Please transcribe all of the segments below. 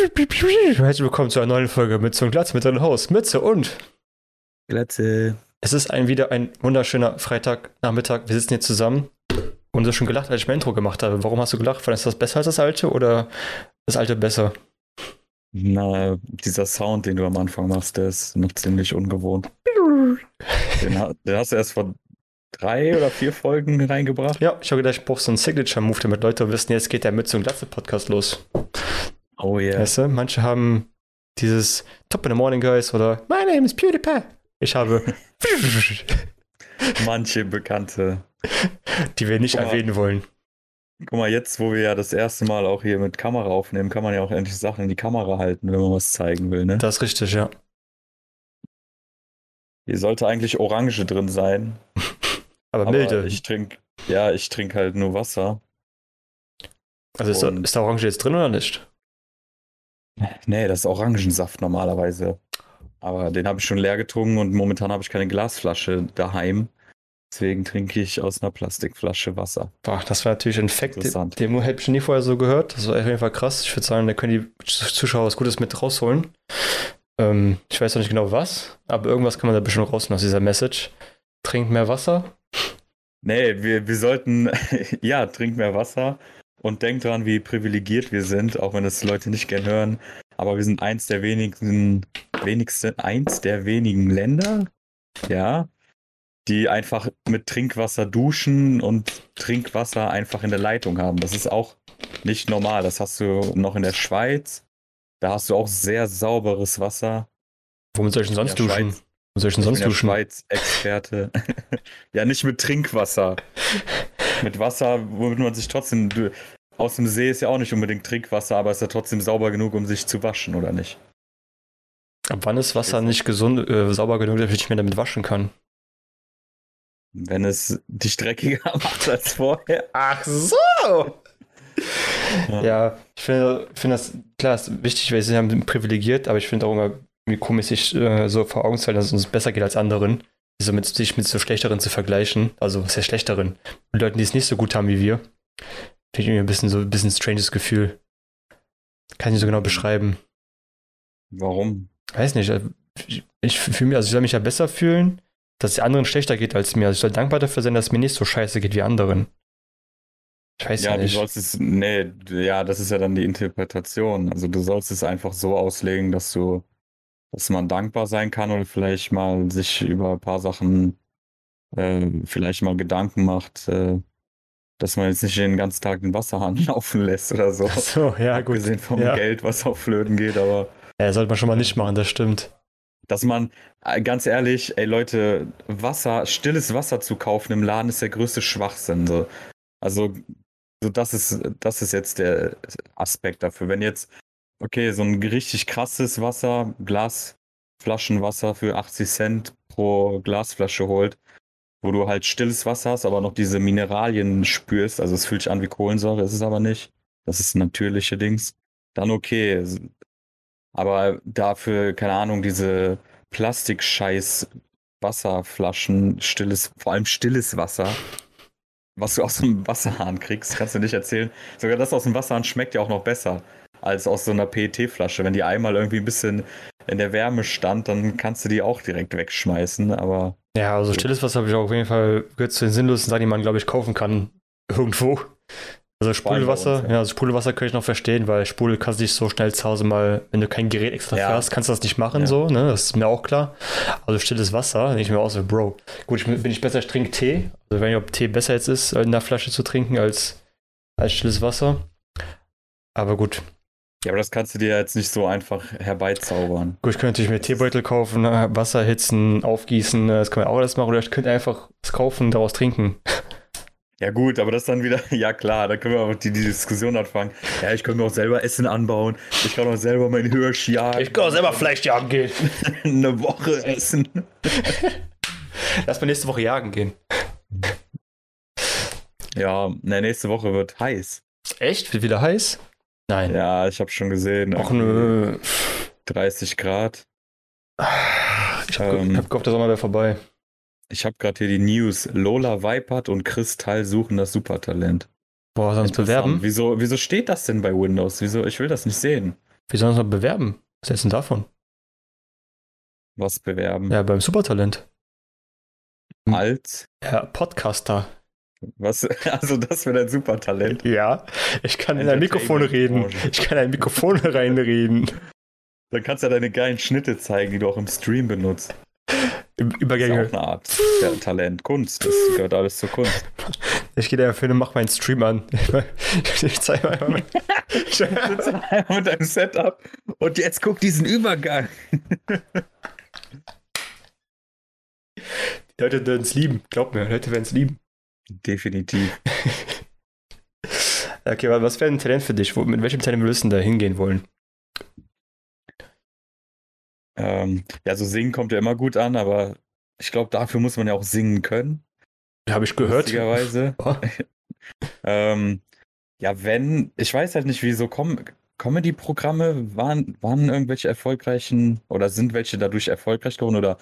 Herzlich willkommen zu einer neuen Folge Mütze und Glatze mit deinem Haus. Mütze und Glatze. es ist ein, wieder ein wunderschöner Freitagnachmittag. Wir sitzen hier zusammen und du hast schon gelacht, als ich mein Intro gemacht habe. Warum hast du gelacht? Fandest du das besser als das alte oder das alte besser? Na, dieser Sound, den du am Anfang machst, der ist noch ziemlich ungewohnt. Den, den hast du erst vor drei oder vier Folgen reingebracht. Ja, ich habe gedacht, ich brauche so einen Signature-Move, damit Leute wissen, jetzt geht der Mütze und Glatze Podcast los. Oh yeah. Weißt du, manche haben dieses Top in the Morning Guys oder My name is PewDiePie. Ich habe Manche Bekannte. die wir nicht mal. erwähnen wollen. Guck mal, jetzt, wo wir ja das erste Mal auch hier mit Kamera aufnehmen, kann man ja auch endlich Sachen in die Kamera halten, wenn man was zeigen will, ne? Das ist richtig, ja. Hier sollte eigentlich Orange drin sein. Aber, Aber milde. ich trinke, ja, ich trinke halt nur Wasser. also ist da, ist da Orange jetzt drin oder nicht? Nee, das ist Orangensaft normalerweise. Aber den habe ich schon leer getrunken und momentan habe ich keine Glasflasche daheim. Deswegen trinke ich aus einer Plastikflasche Wasser. Boah, das war natürlich ein Fact, den, Interessant. den hätte ich nie vorher so gehört. Das war auf jeden Fall krass. Ich würde sagen, da können die Zuschauer was Gutes mit rausholen. Ähm, ich weiß noch nicht genau was, aber irgendwas kann man da bestimmt rausholen aus dieser Message. Trinkt mehr Wasser. Nee, wir, wir sollten, ja, trink mehr Wasser und denk dran, wie privilegiert wir sind, auch wenn das Leute nicht gern hören. Aber wir sind eins der wenigen, wenigsten, eins der wenigen Länder, ja, die einfach mit Trinkwasser duschen und Trinkwasser einfach in der Leitung haben. Das ist auch nicht normal. Das hast du noch in der Schweiz. Da hast du auch sehr sauberes Wasser. Womit soll ich denn sonst duschen? Schweiz. Womit soll ich denn Ich sonst bin der duschen? Schweiz-Experte. ja, nicht mit Trinkwasser. mit Wasser, womit man sich trotzdem. Aus dem See ist ja auch nicht unbedingt Trinkwasser, aber ist ja trotzdem sauber genug, um sich zu waschen, oder nicht? Ab wann ist Wasser nicht gesund, äh, sauber genug, dass ich nicht mehr damit waschen kann? Wenn es dich dreckiger macht als vorher. Ach so! Ja, ich finde, finde das, klar, ist wichtig, weil sie haben privilegiert, aber ich finde auch immer irgendwie komisch, sich äh, so vor Augen zu halten, dass es uns besser geht als anderen. So mit, sich mit so Schlechteren zu vergleichen. Also, sehr Schlechteren. Mit Leuten, die es nicht so gut haben wie wir. Finde ich irgendwie ein bisschen so ein bisschen stranges Gefühl. Kann ich nicht so genau beschreiben. Warum? Weiß nicht. also, Ich, ich fühle mich, also ich soll mich ja besser fühlen, dass es anderen schlechter geht als mir. Also ich soll dankbar dafür sein, dass es mir nicht so scheiße geht wie anderen. Ich weiß ja, Ja, du nicht. sollst es. Nee, ja, das ist ja dann die Interpretation. Also du sollst es einfach so auslegen, dass du, dass man dankbar sein kann und vielleicht mal sich über ein paar Sachen äh, vielleicht mal Gedanken macht, äh, dass man jetzt nicht den ganzen Tag den Wasserhahn laufen lässt oder so. Ach so, ja, gut. Abgesehen vom Ja. Geld, was auf Flöten geht, aber Ja, sollte man schon mal nicht machen, das stimmt. dass man, äh, ganz ehrlich, ey Leute, Wasser, stilles Wasser zu kaufen im Laden ist der größte Schwachsinn. So. Also, so das ist, das ist jetzt der Aspekt dafür. Wenn jetzt, okay, so ein richtig krasses Wasser, Glasflaschenwasser für 80 Cent pro Glasflasche holt, wo du halt stilles Wasser hast, aber noch diese Mineralien spürst, also es fühlt sich an wie Kohlensäure, ist es aber nicht. Das ist natürliche Dings. Dann okay. Aber dafür, keine Ahnung, diese Plastikscheiß Wasserflaschen, stilles, vor allem stilles Wasser, was du aus dem Wasserhahn kriegst, kannst du nicht erzählen. Sogar das aus dem Wasserhahn schmeckt ja auch noch besser als aus so einer PET-Flasche. Wenn die einmal irgendwie ein bisschen in der Wärme stand, dann kannst du die auch direkt wegschmeißen, aber Ja, also stilles Wasser habe ich auch auf jeden Fall gehört zu den sinnlosen Sachen, die man, glaube ich, kaufen kann. Irgendwo. Also Sprudelwasser, uns, ja. ja, also Sprudelwasser kann ich noch verstehen, weil Sprudel kannst du nicht so schnell zu Hause mal, wenn du kein Gerät extra Ja. für hast, kannst du das nicht machen, Ja. so, ne? Das ist mir auch klar. Also stilles Wasser, denke ich mir auch so, Bro. Gut, ich bin bin ich besser, ich trinke Tee. Also wenn ich ob Tee besser jetzt ist, in der Flasche zu trinken als, als stilles Wasser. Aber gut. Ja, aber das kannst du dir jetzt nicht so einfach herbeizaubern. Gut, ich könnte natürlich mir Teebeutel kaufen, ne, Wasser hitzen, aufgießen, ne, das kann man auch alles machen. Oder ich könnte einfach was kaufen, daraus trinken. Ja gut, aber das dann wieder, ja klar, da können wir auch die, die Diskussion anfangen. Ja, ich kann mir auch selber Essen anbauen. Ich kann auch selber mein Hirsch jagen. kann auch selber Fleisch jagen gehen. eine Woche essen. Lass mal nächste Woche jagen gehen. Ja, na, nächste Woche wird heiß. Echt? Wird wieder heiß? Nein. Ja, ich habe schon gesehen. Och nö. 30 Grad. Ich hab, ge- Ähm. hab gehofft, der Sommer wäre vorbei. Ich habe gerade hier die News. Lola Weipert und Kristall suchen das Supertalent. Boah, sonst Interessant. bewerben? Wieso, wieso steht das denn bei Windows? Wieso? Ich will das nicht sehen. Wie sollen wir uns noch bewerben? Was du denn davon? Was bewerben? Ja, beim Supertalent. Als? Ja, Podcaster. Was? Also das wäre dein Supertalent. Ja, ich kann in ein Mikrofon reden. Ich kann in ein Mikrofon reinreden. Dann kannst du ja deine geilen Schnitte zeigen, die du auch im Stream benutzt. Übergänge. Das ist auch eine Art ja, Talent, Kunst. Das gehört alles zur Kunst. Ich gehe da für mach meinen Stream an. Ich zeige mal einmal. Ich sitze einmal mit deinem Setup und jetzt guck diesen Übergang. Die Leute werden es lieben. Glaub mir, Leute werden es lieben. Definitiv. okay, aber was wäre ein Talent für dich? Wo, mit welchem Talent würdest du da hingehen wollen? Ähm, ja, so singen kommt ja immer gut an, aber ich glaube, dafür muss man ja auch singen können. Habe ich gehört. Lustigerweise. Oh. ähm, ja, wenn, ich weiß halt nicht, wieso Com Comedy-Programme waren, waren irgendwelche erfolgreichen oder sind welche dadurch erfolgreich geworden oder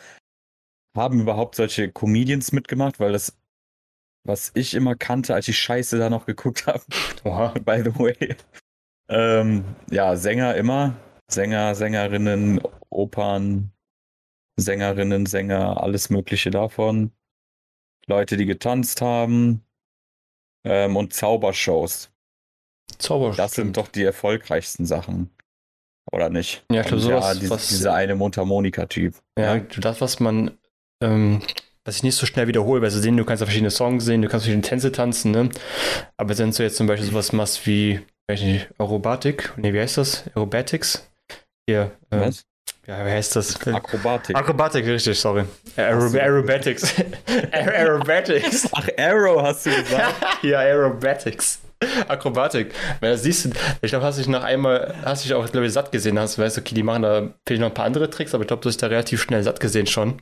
haben überhaupt solche Comedians mitgemacht, weil das, was ich immer kannte, als ich Scheiße da noch geguckt habe, by the way. Ähm, ja, Sänger immer. Sänger, Sängerinnen, Opern, Sängerinnen, Sänger, alles Mögliche davon. Leute, die getanzt haben. Ähm, und Zaubershows. Zaubershows. Das sind doch die erfolgreichsten Sachen. Oder nicht? Ja, ich glaube, sowas. Ja, diese, was, dieser eine Mundharmonika-Typ. ja, das, was man, ähm, was ich nicht so schnell wiederhole, weil du sehen, du kannst ja verschiedene Songs sehen, du kannst verschiedene Tänze tanzen, ne? Aber wenn du jetzt zum Beispiel sowas machst wie, weiß ich nicht, Aerobatik, ne, wie heißt das? Aerobatics? Hier, äh, Was? ja, wie heißt das? Akrobatik. Akrobatik, richtig, sorry. Aero so. Aerobatics. Aer- Aerobatics. Ach, Arrow hast du gesagt. ja, Aerobatics. Akrobatik. Weil da siehst du, ich glaube, hast dich nach einmal, hast dich auch, glaube ich, satt gesehen, hast du weißt, okay, die machen da vielleicht noch ein paar andere Tricks, aber ich glaube, du hast dich da relativ schnell satt gesehen schon.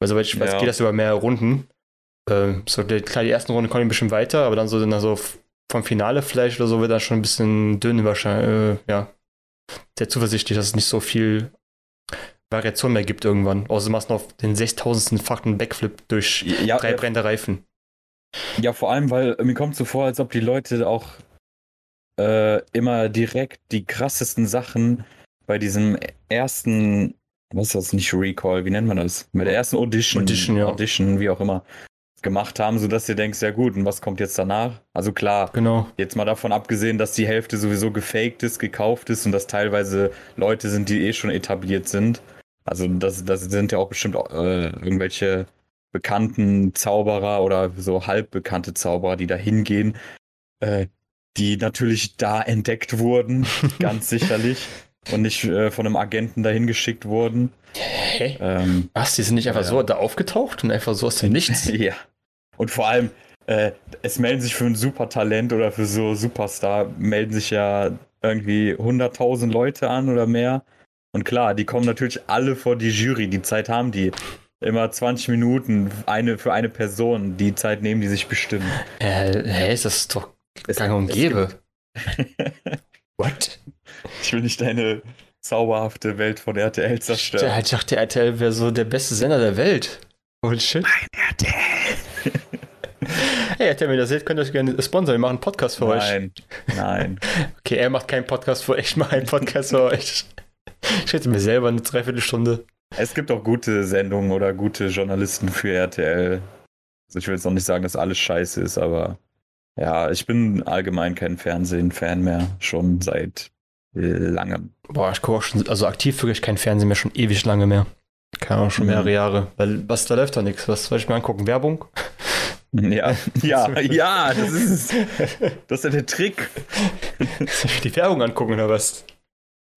Weil soweit ich weiß, Ja. geht das über mehrere Runden. Ähm, so, die, klar, die ersten Runden kommen ein bisschen weiter, aber dann so, dann so vom Finale vielleicht oder so wird dann schon ein bisschen dünn wahrscheinlich, äh, ja. Sehr zuversichtlich, dass es nicht so viel Variation mehr gibt irgendwann. Außer du machst noch den 6000-fachen Backflip durch Ja, drei äh, brennende Reifen. Ja, vor allem, weil mir kommt so vor, als ob die Leute auch äh, immer direkt die krassesten Sachen bei diesem ersten, was ist das, nicht Recall, wie nennt man das? Bei der ersten Audition, Audition, ja. Audition, wie auch immer, gemacht haben, sodass du denkst, ja gut, und was kommt jetzt danach? Also klar, Genau. jetzt mal davon abgesehen, dass die Hälfte sowieso gefaked ist, gekauft ist und dass teilweise Leute sind, die eh schon etabliert sind. Also das, das sind ja auch bestimmt äh, irgendwelche bekannten Zauberer oder so halbbekannte Zauberer, die da hingehen, äh, die natürlich da entdeckt wurden, ganz sicherlich, und nicht äh, von einem Agenten dahin geschickt wurden. Hä? Ähm, Was? Die sind nicht einfach Ja. so da aufgetaucht und einfach so aus dem Nichts? ja. Und vor allem, äh, es melden sich für ein Supertalent oder für so Superstar, melden sich ja irgendwie 100.000 Leute an oder mehr. Und klar, die kommen natürlich alle vor die Jury. Die Zeit haben die. Immer 20 Minuten eine für eine Person. Die Zeit nehmen die sich bestimmt. Äh, hä, ist das doch gang und gäbe. What? Ich will nicht deine zauberhafte Welt von RTL Der, zerstören. ich dachte, RTL wäre so der beste Sender der Welt. Holy shit. RTL! Hey, RTL, wenn ihr das seht, könnt ihr euch gerne sponsern. Wir machen einen Podcast für euch. Nein, nein. Okay, er macht keinen Podcast für euch, ich mache einen Podcast für euch. Ich hätte mir selber eine Dreiviertelstunde. Es gibt auch gute Sendungen oder gute Journalisten für RTL. Also ich will jetzt noch nicht sagen, dass alles scheiße ist, aber ja, ich bin allgemein kein Fernsehen-Fan mehr, schon seit langem. Boah, ich gucke auch schon, also aktiv wirklich kein Fernsehen mehr, schon ewig lange mehr. Keine Ahnung, schon Mhm. mehrere Jahre. Weil, was, da läuft doch nichts. Was soll ich mir angucken? Werbung? Ja, ja, ja, das ist. Das ist ja der Trick. Soll ich die Werbung angucken oder was?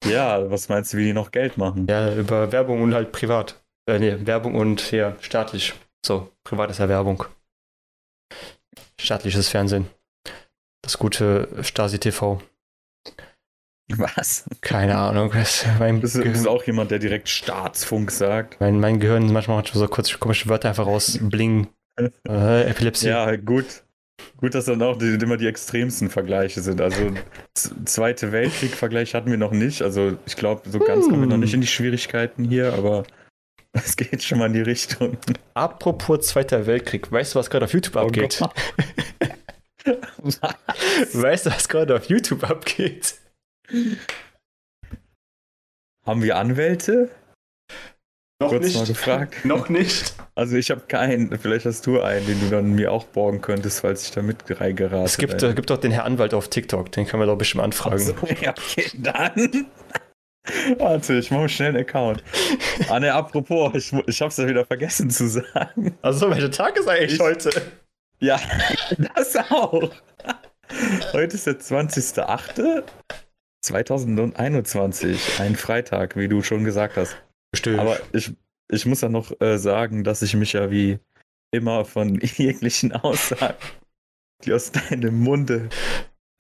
Ja, was meinst du, wie die noch Geld machen? Ja, über Werbung und halt privat. Äh, nee, Werbung und ja, staatlich. So, privat ist ja Werbung. Staatliches Fernsehen. Das gute Stasi TV. Was? Keine Ahnung. Das, mein, Bist du, bist Gehirn, du auch jemand, der direkt Staatsfunk sagt? mein, mein Gehirn manchmal macht so kurz komische Wörter einfach raus. Bling. Äh, Epilepsie. Ja, gut. Gut, dass dann auch die, immer die extremsten Vergleiche sind. Also Zweite Weltkrieg-Vergleich hatten wir noch nicht. Also ich glaube, so ganz kommen wir noch nicht in die Schwierigkeiten hier, aber es geht schon mal in die Richtung. Apropos Zweiter Weltkrieg. Weißt du, was gerade auf YouTube Oh abgeht? Gott. Weißt du, was gerade auf YouTube abgeht? haben wir Anwälte? Noch Kurz nicht. mal gefragt. Noch nicht. Also ich habe keinen, vielleicht hast du einen, den du dann mir auch borgen könntest, falls ich da mit reingerate. Es gibt, äh, gibt doch den Herr Anwalt auf TikTok, den können wir doch bestimmt anfragen. so, ja, okay, dann. Warte, ich mache schnell einen Account. Ah ne, apropos, ich, ich hab's ja wieder vergessen zu sagen. Also, welcher Tag ist eigentlich Ich- heute? Ja, das auch. Heute ist der 20.08.2021, ein Freitag, wie du schon gesagt hast. Bestimmt. Aber ich, ich muss ja noch äh, sagen, dass ich mich ja wie immer von jeglichen Aussagen, die aus deinem Munde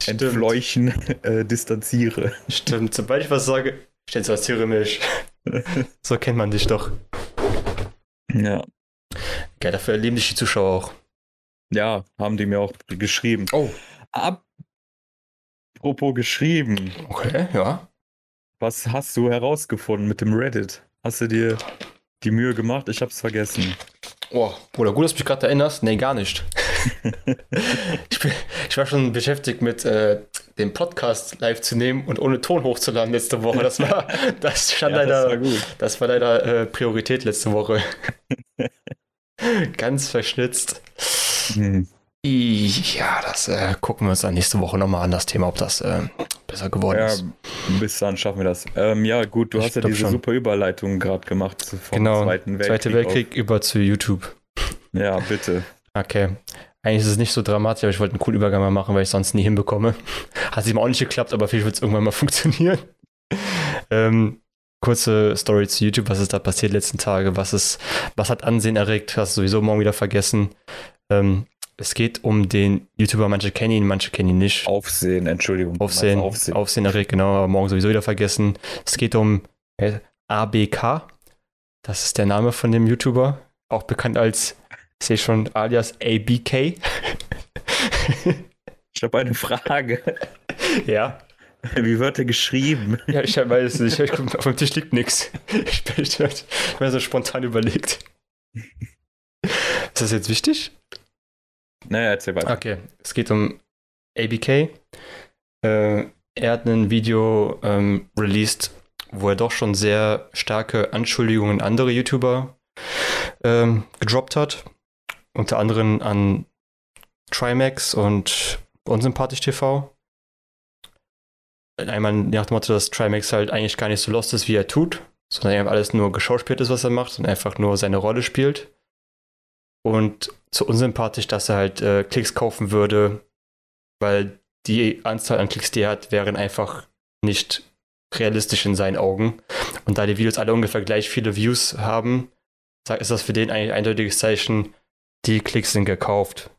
Stimmt. entfleuchen, äh, distanziere. Stimmt, sobald ich was sage, stellst du was mich. so kennt man dich doch. Ja. Geil, dafür erleben dich die Zuschauer auch. ja, haben die mir auch geschrieben. Oh, Apropos geschrieben, okay, ja. was hast du herausgefunden mit dem Reddit? Hast du dir die Mühe gemacht? Ich hab's vergessen. Oh, Bruder, gut, dass du mich gerade erinnerst. Nee, gar nicht. ich, bin, ich war schon beschäftigt mit äh, dem Podcast live zu nehmen und ohne Ton hochzuladen letzte Woche. Das war, das stand Ja, das leider, war gut. das war leider äh, Priorität letzte Woche. Ganz verschnitzt. Hm. Ja, das äh, gucken wir uns dann nächste Woche nochmal an, das Thema, ob das äh, besser geworden Ja, ist. bis dann schaffen wir das. Ähm, ja, gut, du Ich hast ja diese schon. super Überleitung gerade gemacht vom Genau, Zweiten Weltkrieg. Zweite Weltkrieg über zu YouTube. Auf. Ja, bitte. Okay. Eigentlich ist es nicht so dramatisch, aber ich wollte einen coolen Übergang mal machen, weil ich es sonst nie hinbekomme. Hat sich mal auch nicht geklappt, aber vielleicht wird es irgendwann mal funktionieren. ähm, kurze Story zu YouTube, was ist da passiert letzten Tage, was ist, was hat Ansehen erregt, hast du sowieso morgen wieder vergessen. Ähm, es geht um den YouTuber, manche kennen ihn, manche kennen ihn nicht. Aufsehen, Entschuldigung. Aufsehen, Aufsehen. Aufsehen erregt, genau, aber morgen sowieso wieder vergessen. Es geht um äh, ABK. Das ist der Name von dem YouTuber. Auch bekannt als, ich sehe schon, alias ABK. Ich habe eine Frage. ja. Wie wird er geschrieben? Ja, ich weiß es nicht. Ich, auf dem Tisch liegt nichts. Ich bin ich hab mir so spontan überlegt. Ist das jetzt wichtig? Naja, erzähl weiter. Okay, es geht um ABK. Äh, er hat ein Video ähm, released, wo er doch schon sehr starke Anschuldigungen an andere YouTuber ähm, gedroppt hat. Unter anderem an Trimax und Unsympathisch TV. Einmal nach dem Motto, dass Trimax halt eigentlich gar nicht so lost ist, wie er tut, sondern alles nur geschauspielt ist, was er macht und einfach nur seine Rolle spielt. Und zu unsympathisch, dass er halt äh, Klicks kaufen würde, weil die Anzahl an Klicks, die er hat, wären einfach nicht realistisch in seinen Augen. Und da die Videos alle ungefähr gleich viele Views haben, ist das für den eigentlich ein eindeutiges Zeichen, die Klicks sind gekauft.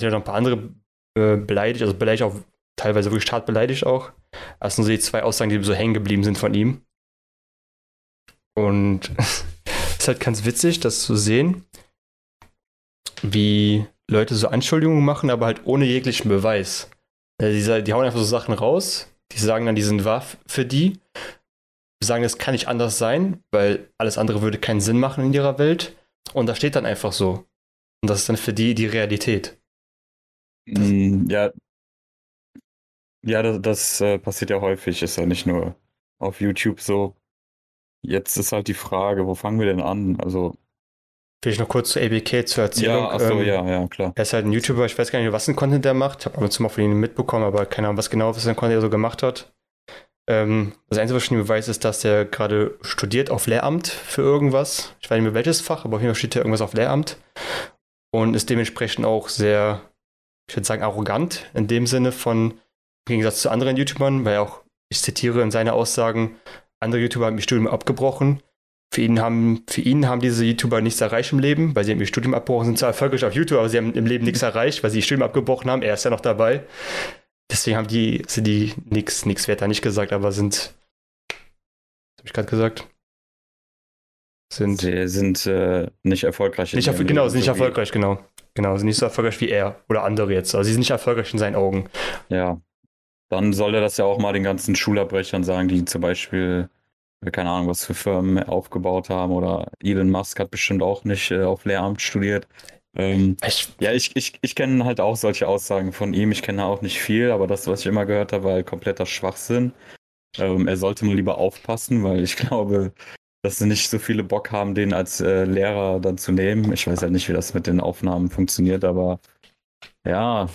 Ich habe noch ein paar andere äh, beleidigt, also beleidigt auch teilweise wirklich hart beleidigt auch. Das sind so die zwei Aussagen, die so hängen geblieben sind von ihm. Und halt ganz witzig, das zu sehen, wie Leute so Anschuldigungen machen, aber halt ohne jeglichen Beweis. Die, die hauen einfach so Sachen raus, die sagen dann, die sind wahr für die, sagen, das kann nicht anders sein, weil alles andere würde keinen Sinn machen in ihrer Welt. Und da steht dann einfach so. Und das ist dann für die die Realität. Mm, Ja, ja das, das äh, passiert ja häufig, ist ja nicht nur auf YouTube so. Jetzt ist halt die Frage, wo fangen wir denn an? Also, Vielleicht noch kurz zu ABK zur Erzählung. ja, achso, Ähm, ja, ja, klar. Er ist halt ein YouTuber, ich weiß gar nicht, was für ein Content der macht. Ich habe ab und zu mal von ihm mitbekommen, aber keine Ahnung, was genau für ein Content er so gemacht hat. Ähm, das Einzige, was ich ihm weiß, ist, dass er gerade studiert auf Lehramt für irgendwas. Ich weiß nicht mehr welches Fach, aber auf jeden Fall steht er irgendwas auf Lehramt. Und ist dementsprechend auch sehr, ich würde sagen, arrogant in dem Sinne von, im Gegensatz zu anderen YouTubern, weil er auch, ich zitiere in seine Aussagen, andere YouTuber haben ihr Studium abgebrochen. Für ihn, haben, für ihn haben diese YouTuber nichts erreicht im Leben, weil sie haben ihr Studium abgebrochen, sind zwar erfolgreich auf YouTube, aber sie haben im Leben nichts erreicht, weil sie ihr Studium abgebrochen haben. Er ist ja noch dabei. Deswegen haben die, sind die nichts nix wert, da nicht gesagt, aber sind, was habe ich gerade gesagt? Sind Sie sind äh, nicht erfolgreich. in nicht, erfol- genau, sind nicht erfolgreich, genau. Genau, sind nicht so erfolgreich wie er oder andere jetzt. Also sie sind nicht erfolgreich in seinen Augen. Ja. Dann soll er das ja auch mal den ganzen Schulabbrechern sagen, die zum Beispiel, äh, keine Ahnung, was für Firmen aufgebaut haben. Oder Elon Musk hat bestimmt auch nicht äh, auf Lehramt studiert. Ähm, Ich, ja, ich, ich, ich kenne halt auch solche Aussagen von ihm. Ich kenne auch nicht viel, aber das, was ich immer gehört habe, war halt kompletter Schwachsinn. Ähm, er sollte mal lieber aufpassen, weil ich glaube, dass sie nicht so viele Bock haben, den als äh, Lehrer dann zu nehmen. Ich weiß ja nicht, wie das mit den Aufnahmen funktioniert, aber ja,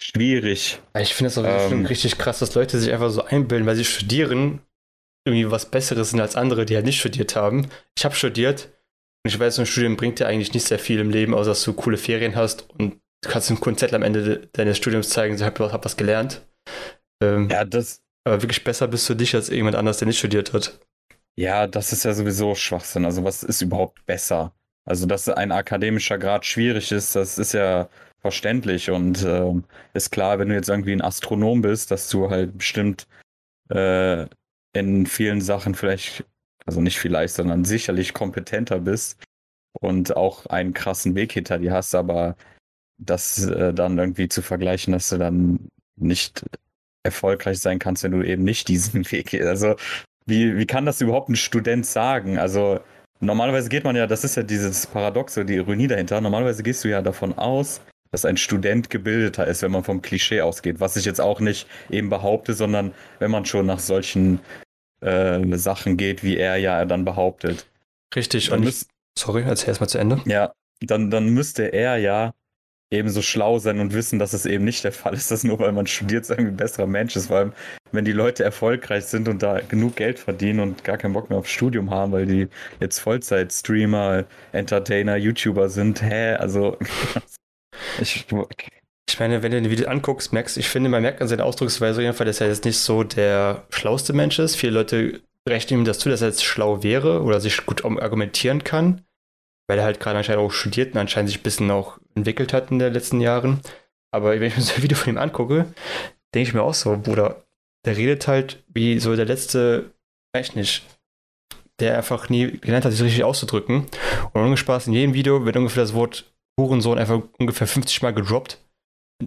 schwierig. Ich finde es auch ähm, richtig krass, dass Leute sich einfach so einbilden, weil sie studieren, irgendwie was Besseres sind als andere, die halt nicht studiert haben. Ich habe studiert und ich weiß, ein Studium bringt dir eigentlich nicht sehr viel im Leben, außer dass du coole Ferien hast und du kannst ein Konzept am Ende deines Studiums zeigen, ich habe hab was gelernt. Ähm, ja, das. Aber wirklich besser bist du dich als jemand anders, der nicht studiert hat. Ja, das ist ja sowieso Schwachsinn. Also, was ist überhaupt besser? Also, dass ein akademischer Grad schwierig ist, das ist ja verständlich und äh, ist klar, wenn du jetzt irgendwie ein Astronom bist, dass du halt bestimmt äh, in vielen Sachen vielleicht, also nicht vielleicht, sondern sicherlich kompetenter bist und auch einen krassen Weg hinter dir hast, aber das äh, dann irgendwie zu vergleichen, dass du dann nicht erfolgreich sein kannst, wenn du eben nicht diesen Weg gehst. Also wie, wie kann das überhaupt ein Student sagen? Also normalerweise geht man ja, das ist ja dieses Paradoxe, die Ironie dahinter, normalerweise gehst du ja davon aus, dass ein Student gebildeter ist, wenn man vom Klischee ausgeht. Was ich jetzt auch nicht eben behaupte, sondern wenn man schon nach solchen äh, Sachen geht, wie er ja dann behauptet. Richtig, dann und ich, sorry, erzähl erstmal zu Ende. Ja, dann, dann müsste er ja ebenso schlau sein und wissen, dass es eben nicht der Fall ist, dass nur weil man studiert, irgendwie ein besserer Mensch ist. Vor allem, wenn die Leute erfolgreich sind und da genug Geld verdienen und gar keinen Bock mehr aufs Studium haben, weil die jetzt Vollzeit-Streamer, Entertainer, YouTuber sind. Hä? Also. ich, ich meine, wenn du den Video anguckst, merkst ich finde, man merkt an seiner Ausdrucksweise auf jeden Fall, dass er jetzt nicht so der schlauste Mensch ist. Viele Leute rechnen ihm das zu, dass er jetzt schlau wäre oder sich gut argumentieren kann weil er halt gerade anscheinend auch studiert und anscheinend sich ein bisschen auch entwickelt hat in den letzten Jahren. Aber wenn ich mir so ein Video von ihm angucke, denke ich mir auch so, Bruder, der redet halt wie so der letzte, weiß nicht, der einfach nie gelernt hat, sich richtig auszudrücken. Und ungespaßt in jedem Video wird ungefähr das Wort Hurensohn einfach ungefähr 50 Mal gedroppt.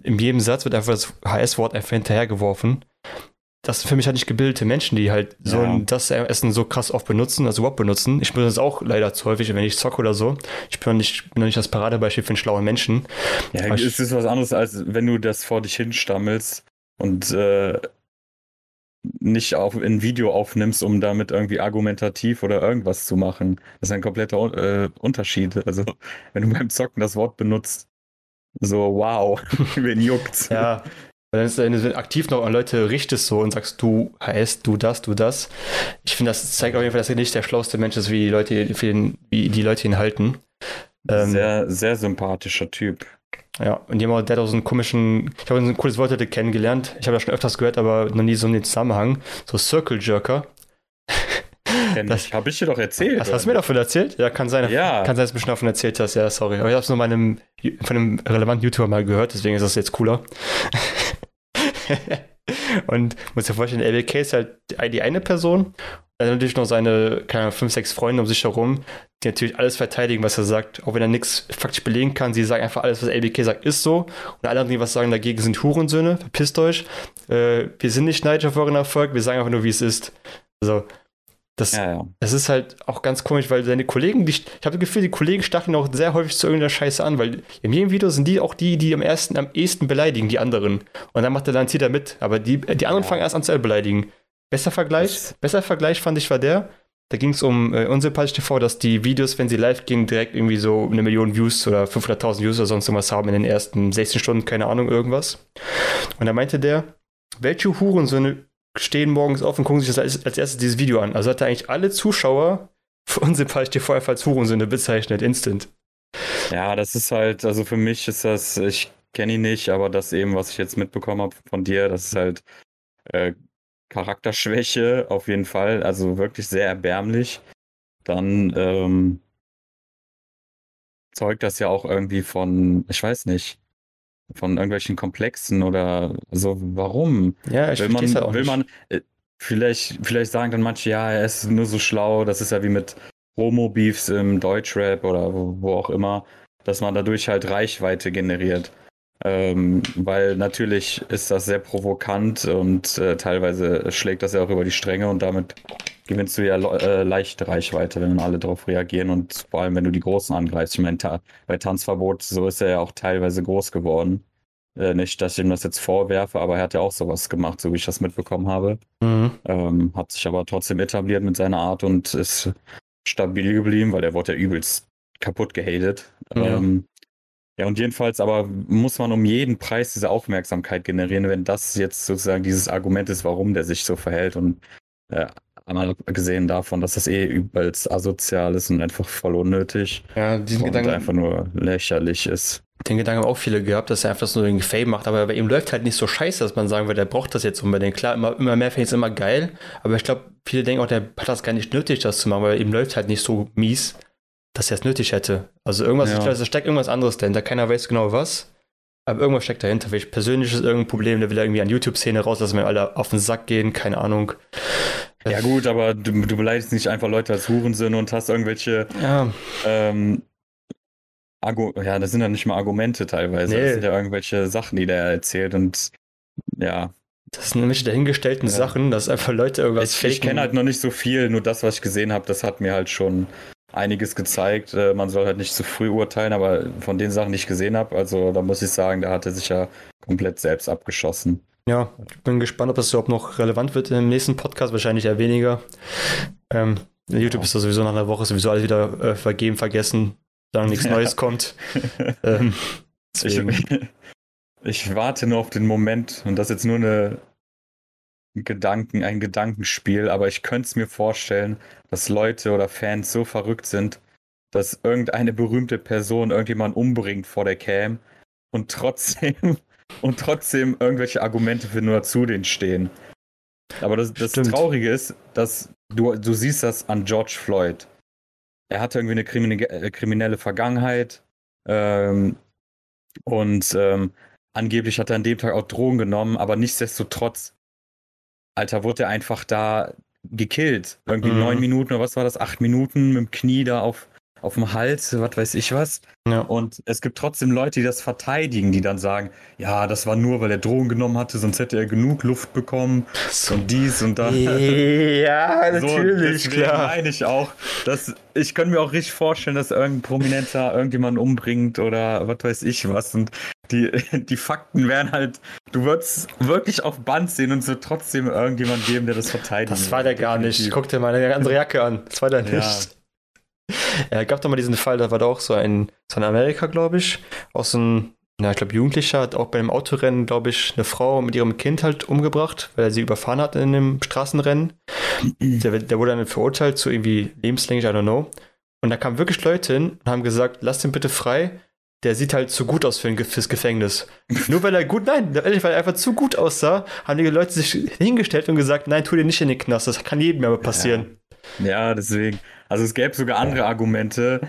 In jedem Satz wird einfach das HS-Wort einfach hinterhergeworfen das sind für mich halt nicht gebildete Menschen, die halt so ja. das Essen so krass oft benutzen, also überhaupt benutzen. Ich benutze es auch leider zu häufig, wenn ich zocke oder so. Ich bin noch nicht, bin noch nicht das Paradebeispiel für einen schlauen Menschen. Ja, Aber es ist was anderes, als wenn du das vor dich hinstammelst und äh, nicht auf, ein Video aufnimmst, um damit irgendwie argumentativ oder irgendwas zu machen. Das ist ein kompletter äh, Unterschied. Also, wenn du beim Zocken das Wort benutzt, so wow, wen juckt's. Ja, dann ist du aktiv noch an Leute richtest so und sagst, du heißt, du das, du das. Ich finde, das zeigt auf jeden Fall, dass er nicht der schlauste Mensch ist, wie die Leute, den, wie die Leute ihn halten. Ähm, sehr, sehr sympathischer Typ. Ja, und jemand, der hat auch so einen komischen, ich habe ein cooles Wort heute kennengelernt. Ich habe das schon öfters gehört, aber noch nie so in den Zusammenhang. So Circle Jerker. Das habe ich dir doch erzählt. Das hast du mir davon erzählt? Ja, kann sein. Ja. Kann sein, dass du mir schon davon erzählt hast. Ja, sorry. Aber ich habe es nur meinem, von einem relevanten YouTuber mal gehört, deswegen ist das jetzt cooler. und muss dir vorstellen, LBK ist halt die eine Person. Dann natürlich noch seine, keine Ahnung, fünf, sechs Freunde um sich herum, die natürlich alles verteidigen, was er sagt, auch wenn er nichts faktisch belegen kann. Sie sagen einfach, alles, was LBK sagt, ist so. Und alle anderen, die was sagen dagegen, sind Hurensöhne. Verpisst euch. Äh, wir sind nicht neidisch auf euren Erfolg, wir sagen einfach nur, wie es ist. Also, das, ja, ja. das ist halt auch ganz komisch, weil seine Kollegen, die, ich habe das Gefühl, die Kollegen stacheln auch sehr häufig zu irgendeiner Scheiße an, weil in jedem Video sind die auch die, die am ersten, am ehesten beleidigen, die anderen. Und dann macht er dann, zieht er mit. Aber die, die anderen ja. fangen erst an zu beleidigen. Besser Vergleich, das besser Vergleich fand ich war der, da ging es um äh, Unsympathisch TV, dass die Videos, wenn sie live gingen, direkt irgendwie so eine Million Views oder 500.000 Views oder sonst irgendwas haben in den ersten 16 Stunden, keine Ahnung, irgendwas. Und da meinte der, welche Hurensöhne stehen morgens auf und gucken sich als, als erstes dieses Video an. Also hat er eigentlich alle Zuschauer für unsympathisch TV einfach als Hurensöhne bezeichnet, instant. Ja, das ist halt, also für mich ist das, ich kenne ihn nicht, aber das eben, was ich jetzt mitbekommen habe von dir, das ist halt äh, Charakterschwäche auf jeden Fall, also wirklich sehr erbärmlich. Dann ähm, zeugt das ja auch irgendwie von, ich weiß nicht, von irgendwelchen Komplexen oder so. Warum? Ja, ich will man, halt auch will nicht. man äh, vielleicht, vielleicht sagen dann manche, ja, er ist nur so schlau. Das ist ja wie mit Homo-Beefs im Deutschrap oder wo, wo, auch immer, dass man dadurch halt Reichweite generiert. Ähm, weil natürlich ist das sehr provokant und äh, teilweise schlägt das ja auch über die Stränge und damit gewinnst du ja äh, leichte Reichweite, wenn alle darauf reagieren und vor allem, wenn du die Großen angreifst. Ich meine, ta bei Tanzverbot, so ist er ja auch teilweise groß geworden. Äh, nicht, dass ich ihm das jetzt vorwerfe, aber er hat ja auch sowas gemacht, so wie ich das mitbekommen habe. Mhm. Ähm, hat sich aber trotzdem etabliert mit seiner Art und ist stabil geblieben, weil er wurde ja übelst kaputt gehatet. Ja. Ähm, ja, und jedenfalls aber muss man um jeden Preis diese Aufmerksamkeit generieren, wenn das jetzt sozusagen dieses Argument ist, warum der sich so verhält. Und äh, einmal gesehen davon, dass das eh übelst asozial ist und einfach voll unnötig Ja, diesen und Gedanken, einfach nur lächerlich ist. den Gedanken haben auch viele gehabt, dass er einfach so irgendwie Fame macht, aber bei ihm läuft halt nicht so scheiße, dass man sagen würde, der braucht das jetzt unbedingt. Klar, immer, immer mehr Fans immer geil, aber ich glaube, viele denken auch, der hat das gar nicht nötig, das zu machen, weil ihm läuft halt nicht so mies, dass er es nötig hätte. Also irgendwas, Ja. ich glaube, da steckt irgendwas anderes dahinter, keiner weiß genau was, aber irgendwas steckt dahinter. Vielleicht persönlich ist irgendein Problem, der will irgendwie an YouTube-Szene raus, dass wir alle auf den Sack gehen, keine Ahnung. Ja gut, aber du, du beleidigst nicht einfach Leute als Hurensöhne und hast irgendwelche Ja, ähm, Argu ja, das sind ja nicht mal Argumente teilweise. Nee. Das sind ja irgendwelche Sachen, die der erzählt und ja. das sind nämlich dahingestellten Ja. Sachen, dass einfach Leute irgendwas Ich, ich kenne halt noch nicht so viel, nur das, was ich gesehen habe, das hat mir halt schon einiges gezeigt. Äh, Man soll halt nicht zu früh urteilen, aber von den Sachen, die ich gesehen habe, also da muss ich sagen, da hat er sich ja komplett selbst abgeschossen. Ja, ich bin gespannt, ob das überhaupt noch relevant wird im nächsten Podcast. Wahrscheinlich eher weniger. Ähm, YouTube Ja. ist da sowieso nach einer Woche sowieso alles wieder äh, vergeben, vergessen, solange nichts Neues kommt. Ähm, Ich, ich warte nur auf den Moment und das ist jetzt nur eine Gedanken, ein Gedankenspiel, aber ich könnte es mir vorstellen, dass Leute oder Fans so verrückt sind, dass irgendeine berühmte Person irgendjemand umbringt vor der Cam und trotzdem und trotzdem irgendwelche Argumente für nur zu denen stehen. Aber das, das. Traurige ist, dass du, du siehst das an George Floyd. Er hatte irgendwie eine krimine- äh, kriminelle Vergangenheit ähm, und ähm, angeblich hat er an dem Tag auch Drogen genommen, aber nichtsdestotrotz, Alter, wurde er einfach da gekillt. Irgendwie Mhm. neun Minuten oder was war das? Acht Minuten mit dem Knie da auf, auf dem Hals, was weiß ich was. Ja. Und es gibt trotzdem Leute, die das verteidigen, die dann sagen, ja, das war nur, weil er Drogen genommen hatte, sonst hätte er genug Luft bekommen und dies und das. Ja, So, natürlich, deswegen klar. meine ich auch, dass ich kann mir auch richtig vorstellen, dass irgendein Prominenter irgendjemanden umbringt oder was weiß ich was. Und die, die Fakten wären halt, du würdest wirklich auf Band sehen und es wird trotzdem irgendjemand geben, der das verteidigt. Das war der gar nicht. Guck dir mal eine andere Jacke an. Das war der Ja. nicht. Ja, gab doch mal diesen Fall, da war da auch so ein, so in Amerika, glaube ich, auch so ein, na, ich glaube, Jugendlicher hat auch beim Autorennen, glaube ich, eine Frau mit ihrem Kind halt umgebracht, weil er sie überfahren hat in einem Straßenrennen. Der, der wurde dann verurteilt zu irgendwie lebenslänglich, I don't know. Und da kamen wirklich Leute hin und haben gesagt, lass den bitte frei. Der sieht halt zu gut aus für ein, fürs Gefängnis. Nur weil er gut, nein, ehrlich, weil er einfach zu gut aussah, haben die Leute sich hingestellt und gesagt, nein, tu den nicht in den Knast, das kann jedem aber passieren. Ja, deswegen. Also es gäbe sogar andere Argumente,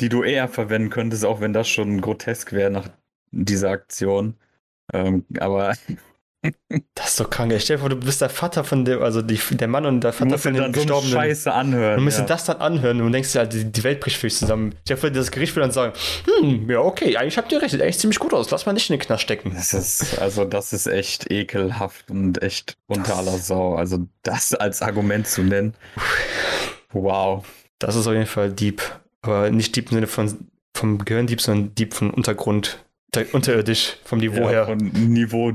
die du eher verwenden könntest, auch wenn das schon grotesk wäre nach dieser Aktion. Ähm, aber Das ist doch krank. ey. Stell dir vor, du bist der Vater von dem, also die, der Mann und der Vater von dem dann so Gestorbenen. Scheiße anhören. Du musst ja. das dann anhören und denkst dir, halt, die, Welt bricht für dich zusammen. Stell dir vor, das Gericht will dann sagen, hm, ja, okay, eigentlich habt ihr recht, sieht eigentlich ziemlich gut aus, lass mal nicht in den Knast stecken. Das ist, also das ist echt ekelhaft und echt unter aller Sau. Also das als Argument zu nennen. Wow. Das ist auf jeden Fall Dieb. Aber nicht Dieb im Sinne von vom Gehirndieb, sondern Dieb von Untergrund, unter, unterirdisch, vom Niveau Ja, her. von Niveau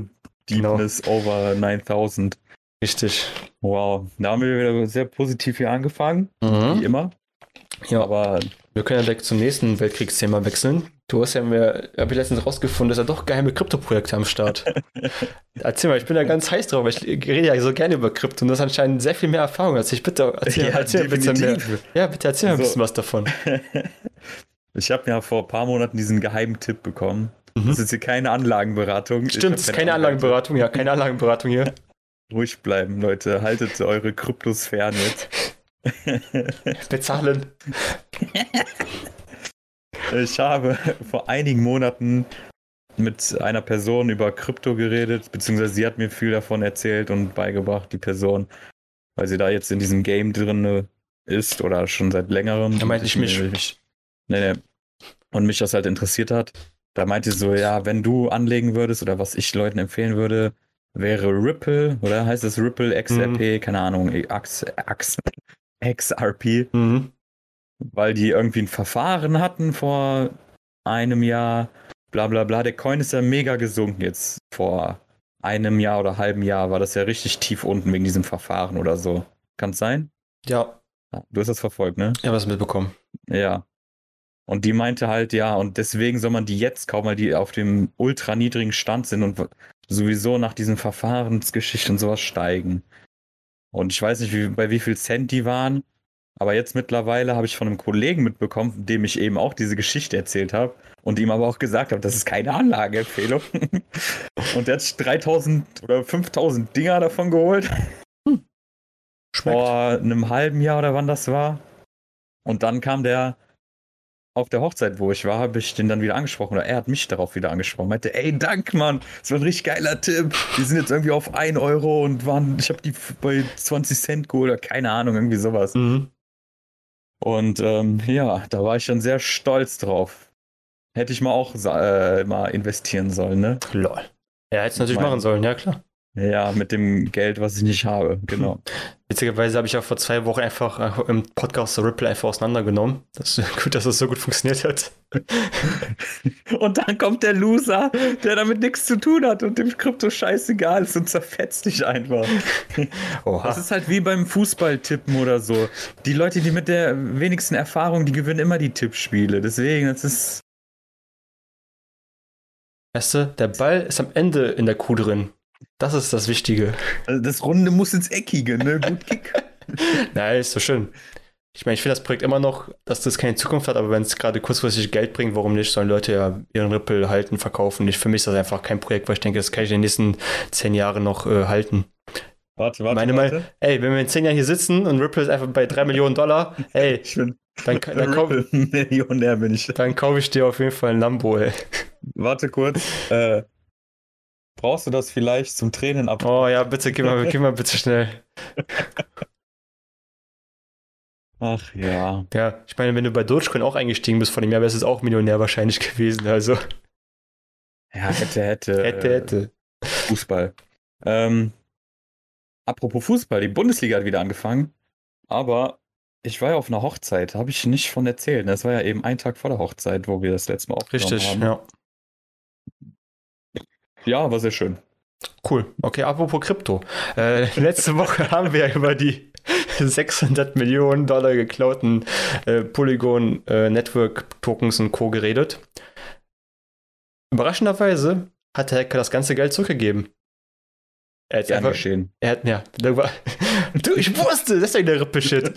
Genau. Deepness over 9000. Richtig. Wow. Da haben wir wieder sehr positiv hier angefangen, wie Mhm. immer. Ja, Aber wir können ja direkt zum nächsten Weltkriegsthema wechseln. Du hast ja mir, habe ich letztens rausgefunden, dass er doch geheime Kryptoprojekte am Start. erzähl mal, ich bin da ganz heiß drauf, weil ich rede ja so gerne über Krypto und das ist anscheinend sehr viel mehr Erfahrung als ich. Bitte erzähl, Ja, erzähl bisschen mehr. Ja, bitte erzähl mal ein bisschen was davon. ich habe ja vor ein paar Monaten diesen geheimen Tipp bekommen. Mhm. Das ist hier keine Anlagenberatung. Stimmt, es ist keine Anlagenberatung, ja, keine Anlagenberatung hier. Ruhig bleiben, Leute. Haltet eure Kryptos fern jetzt. Bezahlen. Ich habe vor einigen Monaten mit einer Person über Krypto geredet, beziehungsweise sie hat mir viel davon erzählt und beigebracht, die Person, weil sie da jetzt in diesem Game drin ist oder schon seit längerem. Da meinte ich mich. Nee, nee. Und mich das halt interessiert hat. Da meinte sie so, ja, wenn du anlegen würdest oder was ich Leuten empfehlen würde, wäre Ripple, oder heißt es Ripple, XRP, keine Ahnung, X, X, XRP Mhm. weil die irgendwie ein Verfahren hatten vor einem Jahr, bla bla bla. Der Coin ist ja mega gesunken jetzt. Vor einem Jahr oder halben Jahr war das ja richtig tief unten wegen diesem Verfahren oder so. Kann es sein? Ja. Du hast das verfolgt, ne? Habe das mitbekommen. Ja. Und die meinte halt, ja, und deswegen soll man die jetzt kaufen, weil die auf dem ultra niedrigen Stand sind und sowieso nach diesen Verfahrensgeschichten und sowas steigen. Und ich weiß nicht, wie, bei wie viel Cent die waren, aber jetzt mittlerweile habe ich von einem Kollegen mitbekommen, dem ich eben auch diese Geschichte erzählt habe und ihm aber auch gesagt habe, das ist keine Anlageempfehlung. und der hat sich 3000 oder 5000 Dinger davon geholt. Hm. Vor einem halben Jahr oder wann das war. Und dann kam der auf der Hochzeit, wo ich war, habe ich den dann wieder angesprochen oder er hat mich darauf wieder angesprochen. Meinte, ey, dank, Mann, das war ein richtig geiler Tipp. Die sind jetzt irgendwie auf 1 Euro und waren, ich habe die bei 20 Cent geholt oder keine Ahnung, irgendwie sowas. Mhm. Und ähm, ja, da war ich dann sehr stolz drauf. Hätte ich mal auch äh, mal investieren sollen, ne? Lol. Ja, hätte es natürlich mein, machen sollen, ja klar. Ja, mit dem Geld, was ich nicht habe, genau. Witzigerweise habe ich auch vor zwei Wochen einfach äh, im Podcast Ripple einfach auseinandergenommen. Das ist gut, dass das so gut funktioniert hat. und dann kommt der Loser, der damit nichts zu tun hat und dem Krypto scheißegal ist und zerfetzt dich einfach. Oha. Das ist halt wie beim Fußballtippen oder so. Die Leute, die mit der wenigsten Erfahrung, die gewinnen immer die Tippspiele. Deswegen, das ist. Weißt du, der Ball ist am Ende in der Kuh drin. Das ist das Wichtige. Also das Runde muss ins Eckige, ne? Gut Kick. Nein, ist so schön. Ich meine, ich finde das Projekt immer noch, dass das keine Zukunft hat, aber wenn es gerade kurzfristig Geld bringt, warum nicht? Sollen Leute ja ihren Ripple halten, verkaufen. Ich, für mich ist das einfach kein Projekt, weil ich denke, das kann ich in den nächsten zehn Jahren noch äh, halten. Warte, warte, Meine warte. Mal, ey, wenn wir in zehn Jahren hier sitzen und Ripple ist einfach bei drei Millionen Dollar, ey, ich bin dann, dann, dann kaufe Millionär bin ich. Dann kaufe ich dir auf jeden Fall ein Lambo, ey. Warte kurz. Äh, Brauchst du das vielleicht zum Tränen ab? Oh ja, bitte, geh mal, geh mal bitte schnell. Ach ja. Ja, ich meine, wenn du bei Dogecoin auch eingestiegen bist vor dem Jahr, wärst du auch Millionär wahrscheinlich gewesen, also. Ja, hätte, hätte. hätte, hätte. Fußball. Ähm, apropos Fußball, die Bundesliga hat wieder angefangen, aber ich war ja auf einer Hochzeit, habe ich nicht von erzählt. Das war ja eben ein Tag vor der Hochzeit, wo wir das letzte Mal aufgenommen Richtig, haben. ja. Ja, war sehr schön. Cool. Okay, apropos Krypto. Äh, letzte Woche haben wir über die 600 Millionen Dollar geklauten äh, Polygon äh, Network Tokens und Co. geredet. Überraschenderweise hat der Hacker das ganze Geld zurückgegeben. Er hat einfach, geschehen. Er hat, ja, du, ich wusste, das ist ja der Rippe-Shit.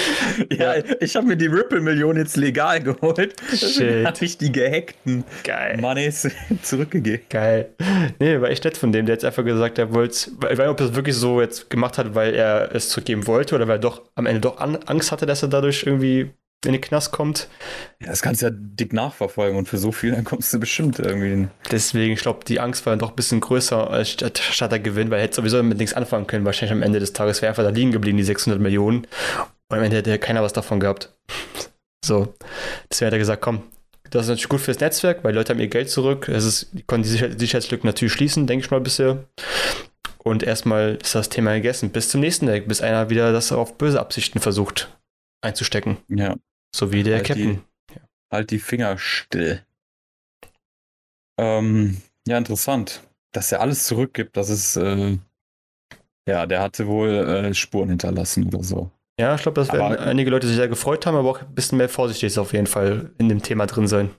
ja, ich habe mir die Ripple-Million jetzt legal geholt. Shit. habe ich die gehackten Geil. Moneys zurückgegeben. Geil. Nee, war echt nett von dem. Der hat einfach gesagt, er wollte, ich weiß nicht, ob er es wirklich so jetzt gemacht hat, weil er es zurückgeben wollte oder weil er doch am Ende doch Angst hatte, dass er dadurch irgendwie in den Knast kommt. Ja, das kannst du ja dick nachverfolgen und für so viel, dann kommst du bestimmt irgendwie hin. Deswegen, ich glaube, die Angst war dann doch ein bisschen größer als statt der Gewinn, weil er hätte sowieso mit nichts anfangen können. Wahrscheinlich am Ende des Tages wäre einfach da liegen geblieben, die 600 Millionen. Und am Ende hätte keiner was davon gehabt. So. Deswegen hat er gesagt, komm, das ist natürlich gut fürs Netzwerk, weil Leute haben ihr Geld zurück. Es ist, die konnten die Sicherheitslücken natürlich schließen, denke ich mal bisher. Und erstmal ist das Thema gegessen. Bis zum nächsten Tag, bis einer wieder das auf böse Absichten versucht einzustecken. Ja. So wie der halt Captain. Die, halt die Finger still. Ähm, ja, interessant. Dass er alles zurückgibt, das ist, äh, ja, der hatte wohl äh, Spuren hinterlassen oder so. Ja, ich glaube, dass werden einige Leute sich sehr gefreut haben, aber auch ein bisschen mehr vorsichtig ist auf jeden Fall in dem Thema drin sein.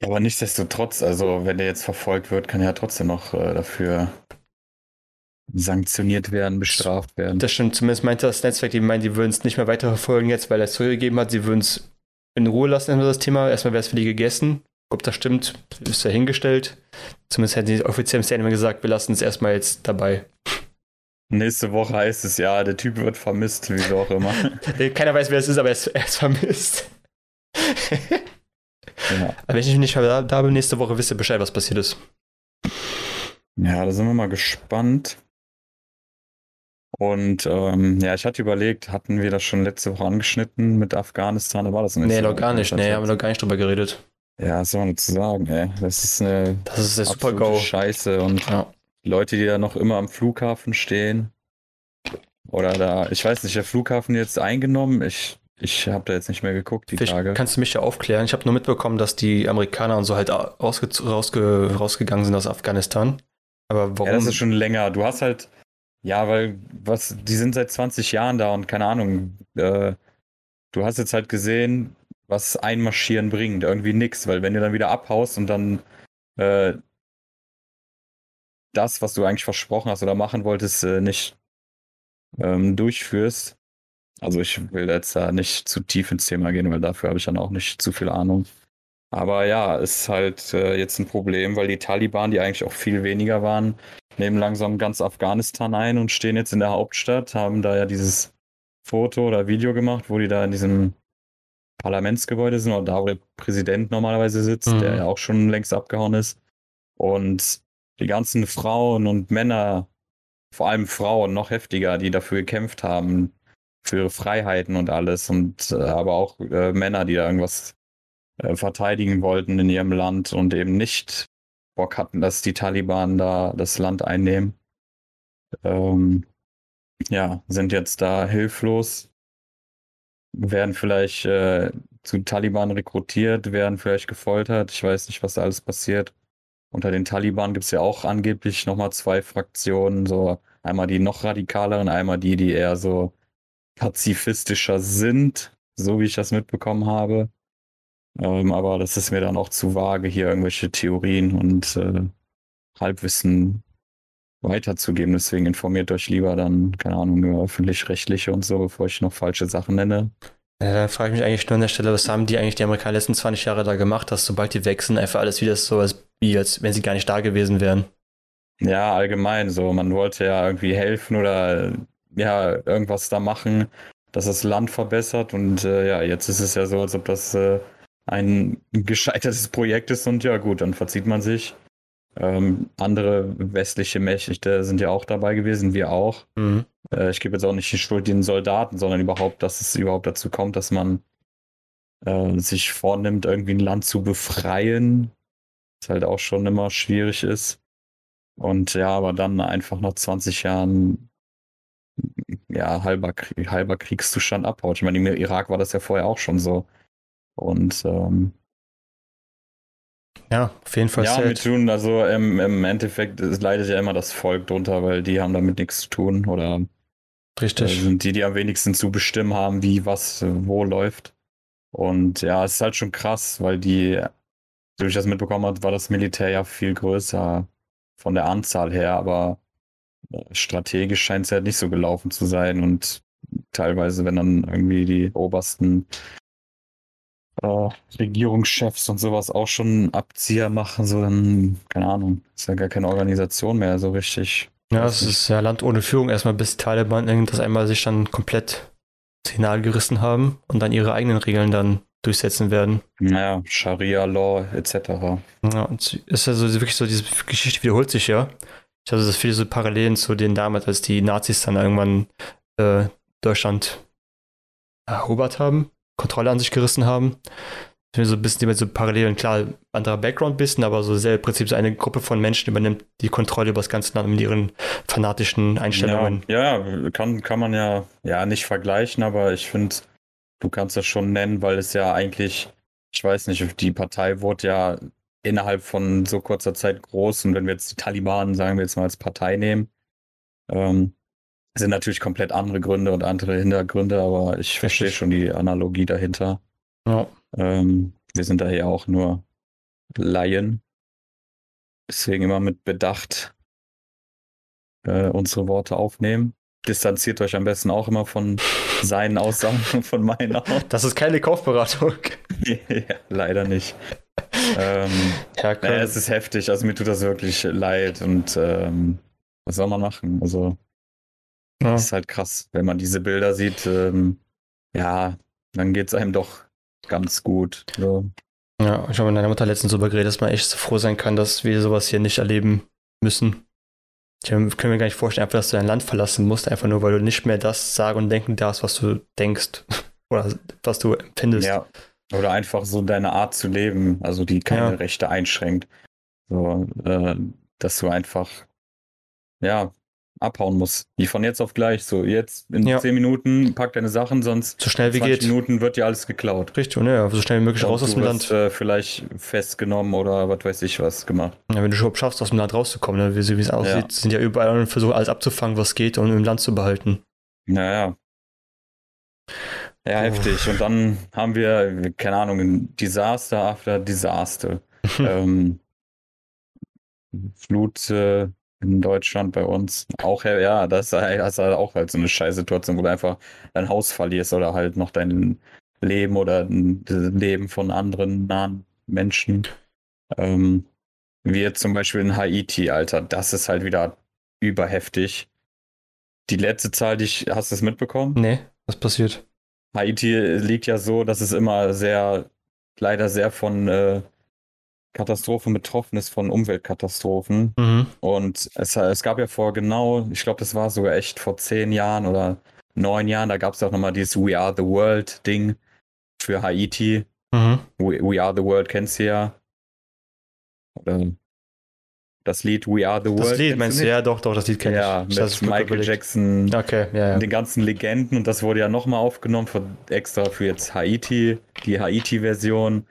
Ja, aber nichtsdestotrotz, also wenn der jetzt verfolgt wird, kann er ja trotzdem noch äh, dafür sanktioniert werden, bestraft werden. Das stimmt, zumindest meinte das Netzwerk, die meinen, die würden es nicht mehr weiterverfolgen jetzt, weil er es zurückgegeben hat. Sie würden es in Ruhe lassen, erstmal das Thema. Erstmal wäre es für die gegessen. Ob das stimmt, ist dahingestellt. Zumindest hätten sie offiziell im Statement gesagt, wir lassen es erstmal jetzt dabei. Nächste Woche heißt es ja, der Typ wird vermisst, wie auch immer. Keiner weiß, wer es ist, aber er ist, er ist vermisst. ja. Aber wenn ich nicht da, da bin, nächste Woche wisst ihr Bescheid, was passiert ist. Ja, da sind wir mal gespannt. Und ähm, ja, ich hatte überlegt, hatten wir das schon letzte Woche angeschnitten mit Afghanistan? Da war das nicht Nee, noch gar nicht. Nee, haben wir noch gar nicht drüber geredet. Ja, was soll man dazu sagen, ey? Das ist eine das ist der super -Go. Scheiße und ja. Leute, die da noch immer am Flughafen stehen. Oder da, ich weiß nicht, der Flughafen jetzt eingenommen. Ich ich habe da jetzt nicht mehr geguckt, die Vielleicht Tage. kannst du mich ja aufklären. Ich habe nur mitbekommen, dass die Amerikaner und so halt rausge rausge rausgegangen sind aus Afghanistan. Aber warum? Ja, das ist schon länger. Du hast halt, ja, weil, was, die sind seit 20 Jahren da und keine Ahnung, äh, du hast jetzt halt gesehen, was Einmarschieren bringt. Irgendwie nix, weil wenn du dann wieder abhaust und dann äh, das, was du eigentlich versprochen hast oder machen wolltest, äh, nicht ähm, durchführst. Also ich will jetzt da nicht zu tief ins Thema gehen, weil dafür habe ich dann auch nicht zu viel Ahnung. Aber ja, ist halt äh, jetzt ein Problem, weil die Taliban, die eigentlich auch viel weniger waren, nehmen langsam ganz Afghanistan ein und stehen jetzt in der Hauptstadt, haben da ja dieses Foto oder Video gemacht, wo die da in diesem Parlamentsgebäude sind oder da, wo der Präsident normalerweise sitzt, Mhm. der ja auch schon längst abgehauen ist. Und die ganzen Frauen und Männer, vor allem Frauen, noch heftiger, die dafür gekämpft haben, für ihre Freiheiten und alles. Und äh, aber auch äh, Männer, die da irgendwas äh, verteidigen wollten in ihrem Land und eben nicht Bock hatten, dass die Taliban da das Land einnehmen. Ähm, ja, sind jetzt da hilflos, werden vielleicht äh, zu Taliban rekrutiert, werden vielleicht gefoltert. Ich weiß nicht, was da alles passiert. Unter den Taliban gibt es ja auch angeblich nochmal zwei Fraktionen, so einmal die noch radikaleren, einmal die, die eher so pazifistischer sind, so wie ich das mitbekommen habe. Ähm, aber das ist mir dann auch zu vage, hier irgendwelche Theorien und äh, Halbwissen weiterzugeben. Deswegen informiert euch lieber dann, keine Ahnung, über öffentlich-rechtliche und so, bevor ich noch falsche Sachen nenne. Ja, dann frage ich mich eigentlich nur an der Stelle, was haben die eigentlich die Amerikaner letzten 20 Jahre da gemacht, dass sobald die wechseln, einfach alles wieder so ist, wie als wenn sie gar nicht da gewesen wären. Ja, allgemein so. Man wollte ja irgendwie helfen oder ja, irgendwas da machen, dass das Land verbessert. Und äh, ja, jetzt ist es ja so, als ob das äh, ein gescheitertes Projekt ist und ja gut, dann verzieht man sich. Ähm, andere westliche Mächte sind ja auch dabei gewesen, wir auch. Mhm. Äh, ich gebe jetzt auch nicht die Schuld den Soldaten, sondern überhaupt, dass es überhaupt dazu kommt, dass man äh, sich vornimmt, irgendwie ein Land zu befreien. Was halt auch schon immer schwierig ist. Und ja, aber dann einfach nach 20 Jahren ja, halber, Krieg, halber Kriegszustand abhaut. Ich meine, im Irak war das ja vorher auch schon so. Und ähm, Ja, auf jeden Fall ja, sad. mit tun, also im, im Endeffekt es leidet ja immer das Volk drunter, weil die haben damit nichts zu tun oder äh, Richtig. sind die, die am wenigsten zu bestimmen haben, wie was äh, wo läuft. Und ja, es ist halt schon krass, weil die, so wie ich das mitbekommen habe, war das Militär ja viel größer von der Anzahl her, aber äh, strategisch scheint es ja nicht so gelaufen zu sein und teilweise, wenn dann irgendwie die obersten äh, Regierungschefs und sowas auch schon Abzieher machen, so dann, keine Ahnung, ist ja gar keine Organisation mehr so richtig. Ja, es ist ja Land ohne Führung, erstmal bis Taliban irgendwas einmal sich dann komplett Signal gerissen haben und dann ihre eigenen Regeln dann durchsetzen werden. Naja, Scharia-Law etc. Ja, und es ist ja so wirklich so, diese Geschichte wiederholt sich ja. Ich habe das viele so Parallelen zu den damals, als die Nazis dann irgendwann äh, Deutschland erobert haben, Kontrolle an sich gerissen haben. Sind so ein bisschen immer so Parallelen, klar, anderer Background bisschen, aber so sehr im Prinzip so eine Gruppe von Menschen übernimmt die Kontrolle über das ganze Land mit ihren fanatischen Einstellungen. Ja, ja, kann, kann man ja, ja nicht vergleichen, aber ich finde, du kannst das schon nennen, weil es ja eigentlich, ich weiß nicht, die Partei wurde ja innerhalb von so kurzer Zeit groß und wenn wir jetzt die Taliban, sagen wir jetzt mal, als Partei nehmen, ähm, sind natürlich komplett andere Gründe und andere Hintergründe, aber ich verstehe schon die Analogie dahinter. Ja. Ähm, wir sind daher auch nur Laien. Deswegen immer mit Bedacht äh, unsere Worte aufnehmen. Distanziert euch am besten auch immer von seinen Aussagen und von meinen auch. Das ist keine Kaufberatung. ja, leider nicht. ähm, Herr naja, es ist heftig. Also mir tut das wirklich leid und ähm, was soll man machen? Also ja. das ist halt krass, wenn man diese Bilder sieht. Ähm, ja, dann geht es einem doch ganz gut. So. Ja, ich habe mit meiner Mutter letztens darüber geredet, dass man echt so froh sein kann, dass wir sowas hier nicht erleben müssen. Ich kann mir gar nicht vorstellen, einfach, dass du dein Land verlassen musst, einfach nur, weil du nicht mehr das sagen und denken darfst, was du denkst oder was du empfindest. Ja. Oder einfach so deine Art zu leben, also die keine Ja. Rechte einschränkt. So, äh, dass du einfach, ja, abhauen muss. Wie von jetzt auf gleich. So, jetzt in Ja. 10 Minuten pack deine Sachen, sonst So schnell wie 20 geht. Minuten wird dir alles geklaut. Richtig, ne? So schnell wie möglich raus Und aus du dem wirst, Land. Äh, vielleicht festgenommen oder was weiß ich was gemacht. Ja, wenn du schon schaffst, aus dem Land rauszukommen, ne? wie es aussieht, Ja. sind ja überall und versuchen alles abzufangen, was geht und im Land zu behalten. Naja. Ja, Puh. heftig. Und dann haben wir, keine Ahnung, ein Disaster after Disaster. ähm, Flut äh, in Deutschland bei uns. Auch, ja, das, ist- halt auch halt so eine Scheißsituation, wo du einfach dein Haus verlierst oder halt noch dein Leben oder das Leben von anderen nahen Menschen. Ähm, wie jetzt zum Beispiel in Haiti, Alter. Das ist halt wieder überheftig. Die letzte Zahl, die ich, hast du es mitbekommen? nee, was passiert? Haiti liegt ja so, dass es immer sehr, leider sehr von äh, Katastrophen betroffen ist, von Umweltkatastrophen. Mhm. Und es, es gab ja vor genau, ich glaube, das war sogar echt vor zehn Jahren oder neun Jahren, da gab es auch nochmal dieses We Are the World Ding für Haiti. Mhm. We, We Are the World kennst du ja. Oder das Lied We Are the World. Das Lied meinst du? Ja, doch, doch, das Lied kenne Ja, ich. mit ist gut Michael überlegt. Jackson Okay, ja, ja. den ganzen Legenden und das wurde ja nochmal aufgenommen für, extra für jetzt Haiti, die Haiti-Version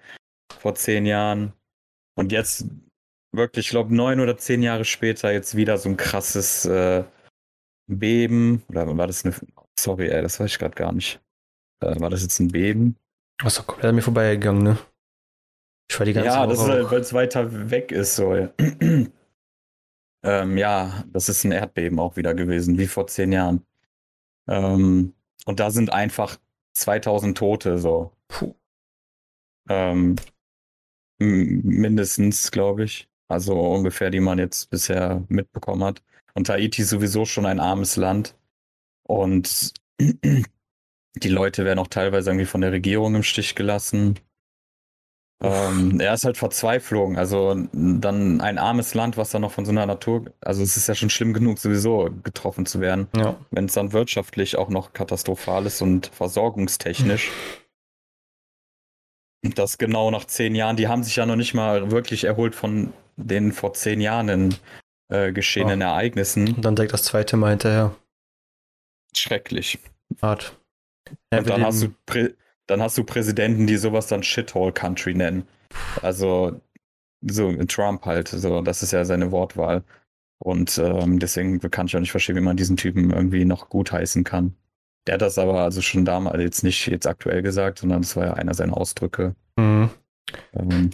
vor zehn Jahren. Und jetzt wirklich, ich glaube, neun oder zehn Jahre später jetzt wieder so ein krasses äh, Beben. Oder war das eine. Sorry, ey, das weiß ich gerade gar nicht. Äh, war das jetzt ein Beben? Was doch komplett an mir vorbeigegangen, ne? Ich war die ganze ja, das ist Woche halt, weil es weiter weg ist. So. ja. ähm, ja, das ist ein Erdbeben auch wieder gewesen, wie vor zehn Jahren. Ähm, und da sind einfach 2000 Tote so. Puh. Ähm, mindestens, glaube ich. Also ungefähr, die man jetzt bisher mitbekommen hat. Und Haiti ist sowieso schon ein armes Land. Und die Leute werden auch teilweise irgendwie von der Regierung im Stich gelassen. Ähm, er ist halt Verzweiflung. Also dann ein armes Land, was dann noch von so einer Natur. Also es ist ja schon schlimm genug, sowieso getroffen zu werden. Ja. Wenn es dann wirtschaftlich auch noch katastrophal ist und versorgungstechnisch. Das genau nach zehn Jahren. Die haben sich ja noch nicht mal wirklich erholt von den vor zehn Jahren äh, geschehenen Ereignissen. Und dann direkt das zweite Mal hinterher. Schrecklich. Hart. Ja, Und dann hast, du Prä dann hast du Präsidenten, die sowas dann Shithole Country nennen. Also so Trump halt, so das ist ja seine Wortwahl. Und ähm, deswegen kann ich auch nicht verstehen, wie man diesen Typen irgendwie noch gutheißen kann. Der hat das aber also schon damals jetzt nicht jetzt aktuell gesagt, sondern das war ja einer seiner Ausdrücke. Mhm. Ähm,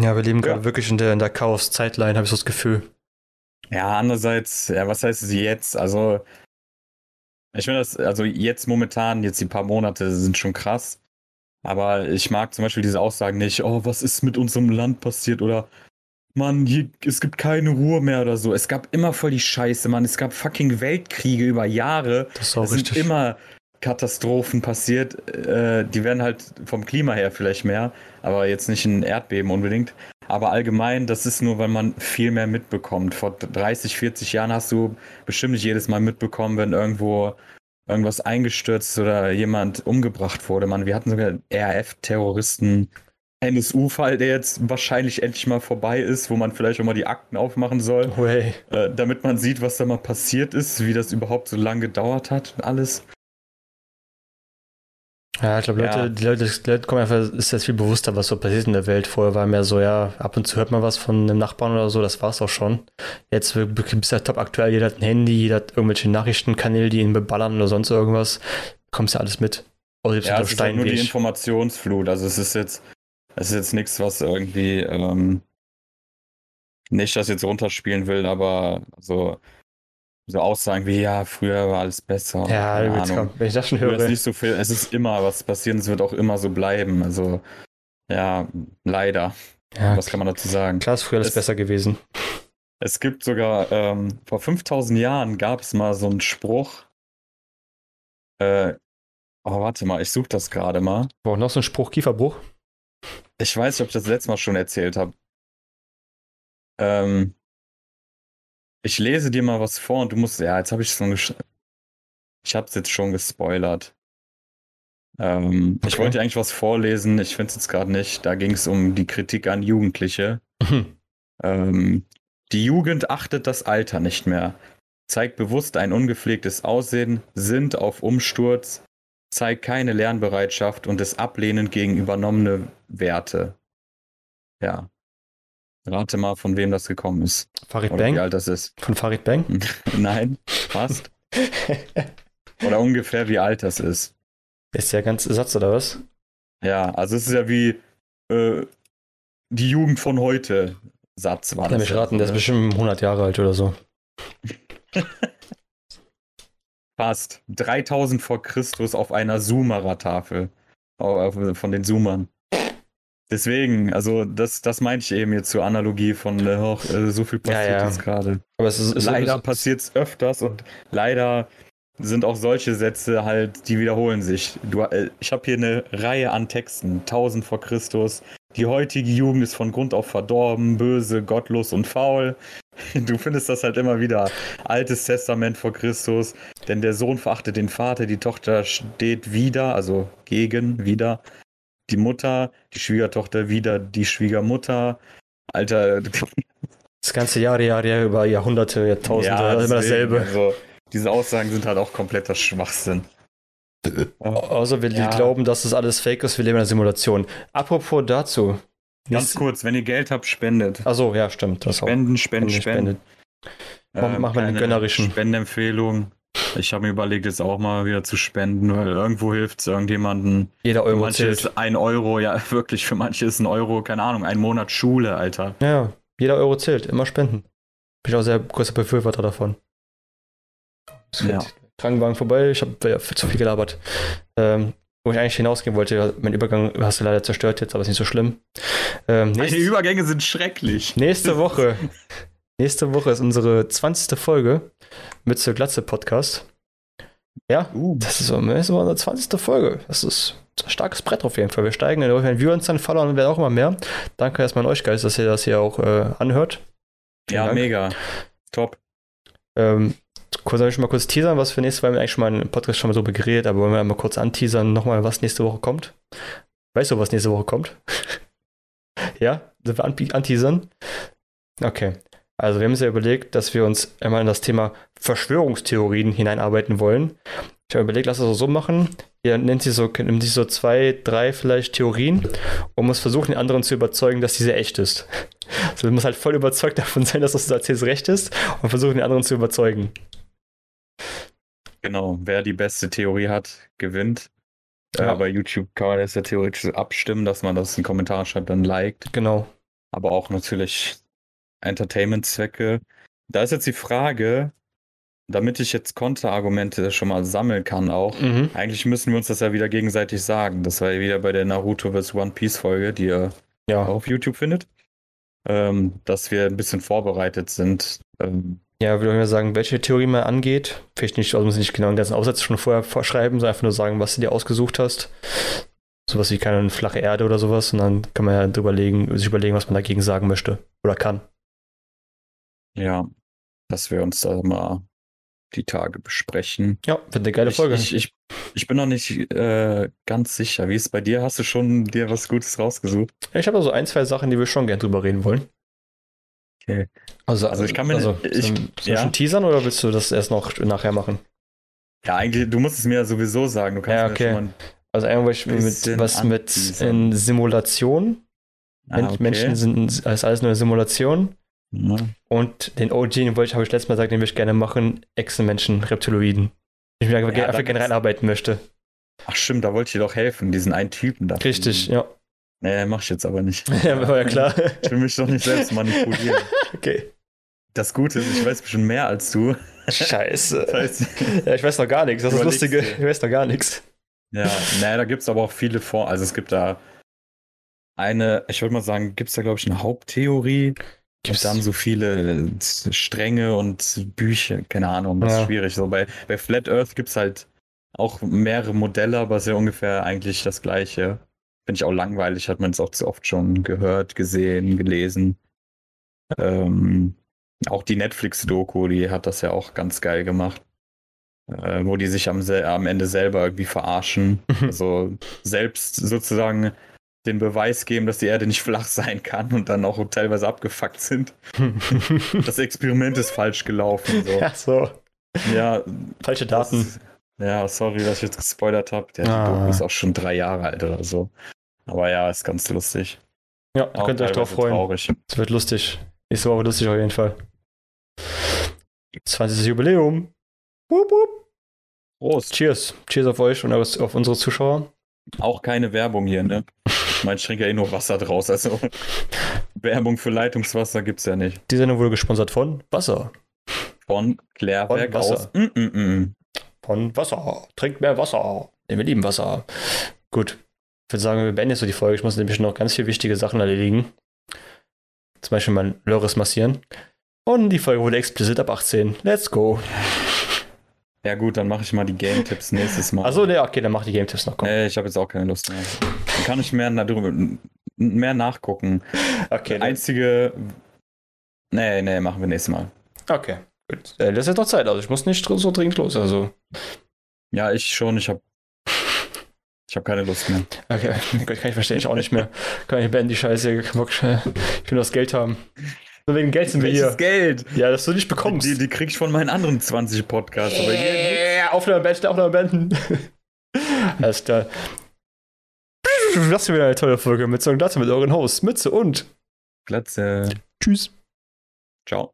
Ja, wir leben Ja. gerade wirklich in der, in der Chaos-Zeitline, habe ich so das Gefühl. ja, andererseits, ja, was heißt es jetzt? Also, ich finde das, also jetzt momentan, jetzt die paar Monate sind schon krass. Aber ich mag zum Beispiel diese Aussagen nicht, oh, was ist mit unserem Land passiert oder Mann, hier, es gibt keine Ruhe mehr oder so. Es gab immer voll die Scheiße, Mann. Es gab fucking Weltkriege über Jahre. Das ist auch Es sind richtig. immer Katastrophen passiert. Äh, die werden halt vom Klima her vielleicht mehr, aber jetzt nicht ein Erdbeben unbedingt. Aber allgemein, das ist nur, weil man viel mehr mitbekommt. Vor 30, 40 Jahren hast du bestimmt nicht jedes Mal mitbekommen, wenn irgendwo irgendwas eingestürzt oder jemand umgebracht wurde. Man, wir hatten sogar RAF-Terroristen. NSU-Fall, der jetzt wahrscheinlich endlich mal vorbei ist, wo man vielleicht auch mal die Akten aufmachen soll, Oh, hey. äh, damit man sieht, was da mal passiert ist, wie das überhaupt so lange gedauert hat und alles. Ja, ich glaube, Leute, Ja. die Leute, die Leute kommen einfach, ist jetzt viel bewusster, was so passiert in der Welt. Vorher war mehr so, ja, ab und zu hört man was von einem Nachbarn oder so, das war's auch schon. Jetzt bist du ja top aktuell, jeder hat ein Handy, jeder hat irgendwelche Nachrichtenkanäle, die ihn beballern oder sonst irgendwas. Kommst ja alles mit. Selbst Ja, es ist halt nur die. Informationsflut. Also es ist jetzt, es ist jetzt nichts, was irgendwie ähm, nicht das jetzt runterspielen will, aber so, so Aussagen wie, ja, früher war alles besser. Ja, jetzt Ahnung. komm, wenn ich das schon Früher ist höre. nicht so viel, es ist immer was passieren, es wird auch immer so bleiben. Also, ja, leider. Ja, Was kann man dazu sagen? klar ist früher alles Es- besser gewesen. Es gibt sogar, ähm, vor 5000 Jahren gab es mal so einen Spruch. Äh, oh, warte mal, ich suche das gerade mal. Boah, noch so ein Spruch, Kieferbruch. Ich weiß nicht, ob ich das letztes Mal schon erzählt habe. Ähm, ich lese dir mal was vor und du musst, ja, jetzt habe ich es schon Ich habe es jetzt schon gespoilert. Ähm, Ich Okay. wollte dir eigentlich was vorlesen, ich finde es jetzt gerade nicht. Da ging es um die Kritik an Jugendliche. Mhm. Ähm, die Jugend achtet das Alter nicht mehr. zeigt bewusst ein ungepflegtes Aussehen, sind auf Umsturz, zeigt keine Lernbereitschaft und ist ablehnend gegen übernommene Werte. Ja. Rate mal, von wem das gekommen ist. Farid Oder wie Bang? alt das ist. Von Farid Bang? Nein, fast. Oder ungefähr wie alt das ist. Ist der ganze Satz oder was? Ja, also es ist ja wie äh, die Jugend von heute Satz war Lass das. mich ja, raten, der ist ne? bestimmt 100 Jahre alt oder so. Fast. 3000 vor Christus auf einer Sumerer-Tafel. Von den Zoomern. Deswegen, also das, das meinte ich eben jetzt zur Analogie von äh, hoch, äh, so viel passiert Ja, ja. jetzt gerade. Aber es ist, ist Leider passiert es öfters und leider sind auch solche Sätze halt, die wiederholen sich. Du, äh, ich habe hier eine Reihe an Texten. 1000 vor Christus. Die heutige Jugend ist von Grund auf verdorben, böse, gottlos und faul. Du findest das halt immer wieder. Altes Testament vor Christus. Denn der Sohn verachtet den Vater, die Tochter steht wieder, also gegen, wieder. Die Mutter, die Schwiegertochter wieder, die Schwiegermutter. Alter, das ganze Jahre, Jahre, Jahre, über Jahrhunderte, Jahrtausende, immer deswegen, dasselbe. Also, diese Aussagen sind halt auch kompletter Schwachsinn. Außer wir Ja. glauben, dass das alles fake ist, wir leben in einer Simulation. Apropos dazu. Ganz kurz, wenn ihr Geld habt, spendet. Achso, ja, stimmt. Das auch. Spenden, spenden, ihr spenden. Mach- mach mal den kleine gönnerischen. Spendenempfehlung. Ich habe mir überlegt, jetzt auch mal wieder zu spenden, weil irgendwo hilft es irgendjemandem. Jeder Für Euro manche zählt. ist ein Euro, ja wirklich, für manche ist ein Euro, keine Ahnung, ein Monat Schule, Alter. Ja, jeder Euro zählt. Immer spenden. Bin ich auch sehr großer Befürworter davon. Ja. geht Krankenwagen vorbei, ich habe ja, zu viel gelabert. Ähm, wo ich eigentlich hinausgehen wollte, mein Übergang hast du leider zerstört jetzt, aber ist nicht so schlimm. Ähm, Meine nächste, Übergänge sind schrecklich. nächste Woche. nächste Woche ist unsere 20. Folge mit zur Glatze Podcast. Ja, Uh, das ist, unsere 20. Folge. Das ist ein starkes Brett auf jeden Fall. Wir steigen, wenn wir uns dann verloren, werden auch immer mehr. Danke erstmal an euch, Guys, dass ihr das hier auch äh, anhört. Vielen ja, Dank. mega. Top. Ähm, kurz, ich mal kurz teasern, was für nächste Woche? Wir haben eigentlich schon mal im Podcast schon mal drüber geredet, aber wollen wir mal kurz anteasern, nochmal, was nächste Woche kommt? Weißt du, was nächste Woche kommt? ja? Sind wir an- anteasern? Okay. Also, wir haben uns ja überlegt, dass wir uns einmal in das Thema Verschwörungstheorien hineinarbeiten wollen. Ich habe überlegt, lass es so machen. Ihr nennt sie so, nimmt sich so zwei, drei vielleicht Theorien und muss versuchen, den anderen zu überzeugen, dass diese echt ist. Also, du musst halt voll überzeugt davon sein, dass das, was du erzählst, recht ist und versuchen, den anderen zu überzeugen. Genau, wer die beste Theorie hat, gewinnt. Ja. Äh, bei YouTube kann man das ja theoretisch abstimmen, dass man das in den Kommentar schreibt, dann liked. Genau. aber auch natürlich Entertainment-Zwecke. Da ist jetzt die Frage, damit ich jetzt Konterargumente schon mal sammeln kann auch. Mhm. Eigentlich müssen wir uns das ja wieder gegenseitig sagen. Das war ja wieder bei der Naruto vs. One Piece Folge, die ihr Ja. auf YouTube findet. Ähm, dass wir ein bisschen vorbereitet sind. Ähm, Ja, würde ich mal sagen, welche Theorie man angeht. Vielleicht nicht, also muss nicht genau den ganzen Aufsatz schon vorher vorschreiben, sondern einfach nur sagen, was du dir ausgesucht hast. Sowas wie keine flache Erde oder sowas. Und dann kann man ja drüber legen, sich überlegen, was man dagegen sagen möchte oder kann. ja, dass wir uns da mal die Tage besprechen. Ja, wird eine geile Ich, Folge. ich, ich, ich bin noch nicht äh, ganz sicher. Wie ist es bei dir? Hast du schon dir was Gutes rausgesucht? Ich habe so ein, zwei Sachen, die wir schon gern drüber reden wollen. Okay. Also, Also ich kann mir- also, ich- sollen wir ja. schon teasern oder willst du das erst noch nachher machen? Ja, eigentlich, du musst es mir ja sowieso sagen. Du kannst Ja, mir okay. schon Also einmal ich mit, was mit in Simulation. ah, okay. Menschen sind ist alles nur eine Simulation. Ja. Und den OG, den wollte ich, habe ich letztes Mal gesagt, den würde ich gerne machen, Echsenmenschen, Reptiloiden. Ich einfach, Ja, einfach gerne reinarbeiten möchte. Ach stimmt, da wollte ich dir doch helfen, diesen einen Typen da. Richtig, ja. Nee, mach ich jetzt aber nicht. ja, war ja klar. Ich will mich doch nicht selbst manipulieren. okay. Das Gute ist, ich weiß bestimmt mehr als du. Scheiße. Das heißt, Ja, ich weiß noch gar nichts. Das ist das Lustige. Ich weiß noch gar nichts. ja, naja, da gibt es aber auch viele vor. Also es gibt da eine, ich würde mal sagen, gibt es da, glaube ich, eine Haupttheorie. Gibt's- Und dann so viele Stränge und Bücher, keine Ahnung, das Ja. ist schwierig. So bei, bei Flat Earth gibt es halt auch mehrere Modelle, aber es ist ja ungefähr eigentlich das gleiche. Finde ich auch langweilig, hat man es auch zu oft schon gehört, gesehen, gelesen. Ähm, auch die Netflix-Doku, die hat das ja auch ganz geil gemacht. Äh, wo die sich am, am Ende selber irgendwie verarschen. Mhm. Also selbst sozusagen den Beweis geben, dass die Erde nicht flach sein kann und dann auch teilweise abgefuckt sind. das Experiment ist falsch gelaufen. So. Ja, so. Ja, Falsche Daten. das- ja, sorry, dass ich jetzt gespoilert habe. Der Ah. Doku ist auch schon drei Jahre alt oder so. Aber ja, ist ganz lustig. Ja, da könnt ihr euch drauf freuen. Traurig. Es wird lustig. Nächste Woche lustig auf jeden Fall. 20. Jubiläum. Wupp, wupp. Prost. Cheers. Cheers auf euch und auf unsere Zuschauer. Auch keine Werbung hier, ne? Ich meine, ich trinke ja eh nur Wasser draus. Also Werbung für Leitungswasser gibt's ja nicht. Die Sendung wurde gesponsert von Wasser. Von Klärwerk Von Wasser. aus. Mm -mm -mm. Von Wasser. Trinkt mehr Wasser. Denn wir lieben Wasser. Gut. Ich würde sagen, wir beenden jetzt so die Folge. Ich muss nämlich noch ganz viele wichtige Sachen erledigen. Zum Beispiel mein Lörres massieren. Und die Folge wurde explizit ab 18. Let's go. Ja gut, dann mache ich mal die Game-Tipps nächstes Mal. Achso, ne, okay, dann mach die Game Tipps noch. Komm. Nee, ich habe jetzt auch keine Lust mehr. Dann kann ich mehr darüber mehr nachgucken. okay, Der einzige. Nee, nee, machen wir nächstes Mal. okay. Gut. Äh, das ist jetzt noch Zeit. Also ich muss nicht so dringend los. Also. Ja, ich schon, ich habe ich habe keine Lust mehr. Okay, Gott, kann ich verstehen, ich auch nicht mehr. Kann ich beenden die Scheiße. Ich will nur das Geld haben. Nur wegen Geld sind wir hier. Geld? Ja, dass du nicht bekommst. Die, die krieg ich von meinen anderen 20 Podcasts. Aber hier, Aufnahme beenden, Aufnahme beenden. Alles klar. Das ist wieder eine tolle Folge mit so einem Glatze mit euren Hosts, Mütze und Glatze. Tschüss. Ciao.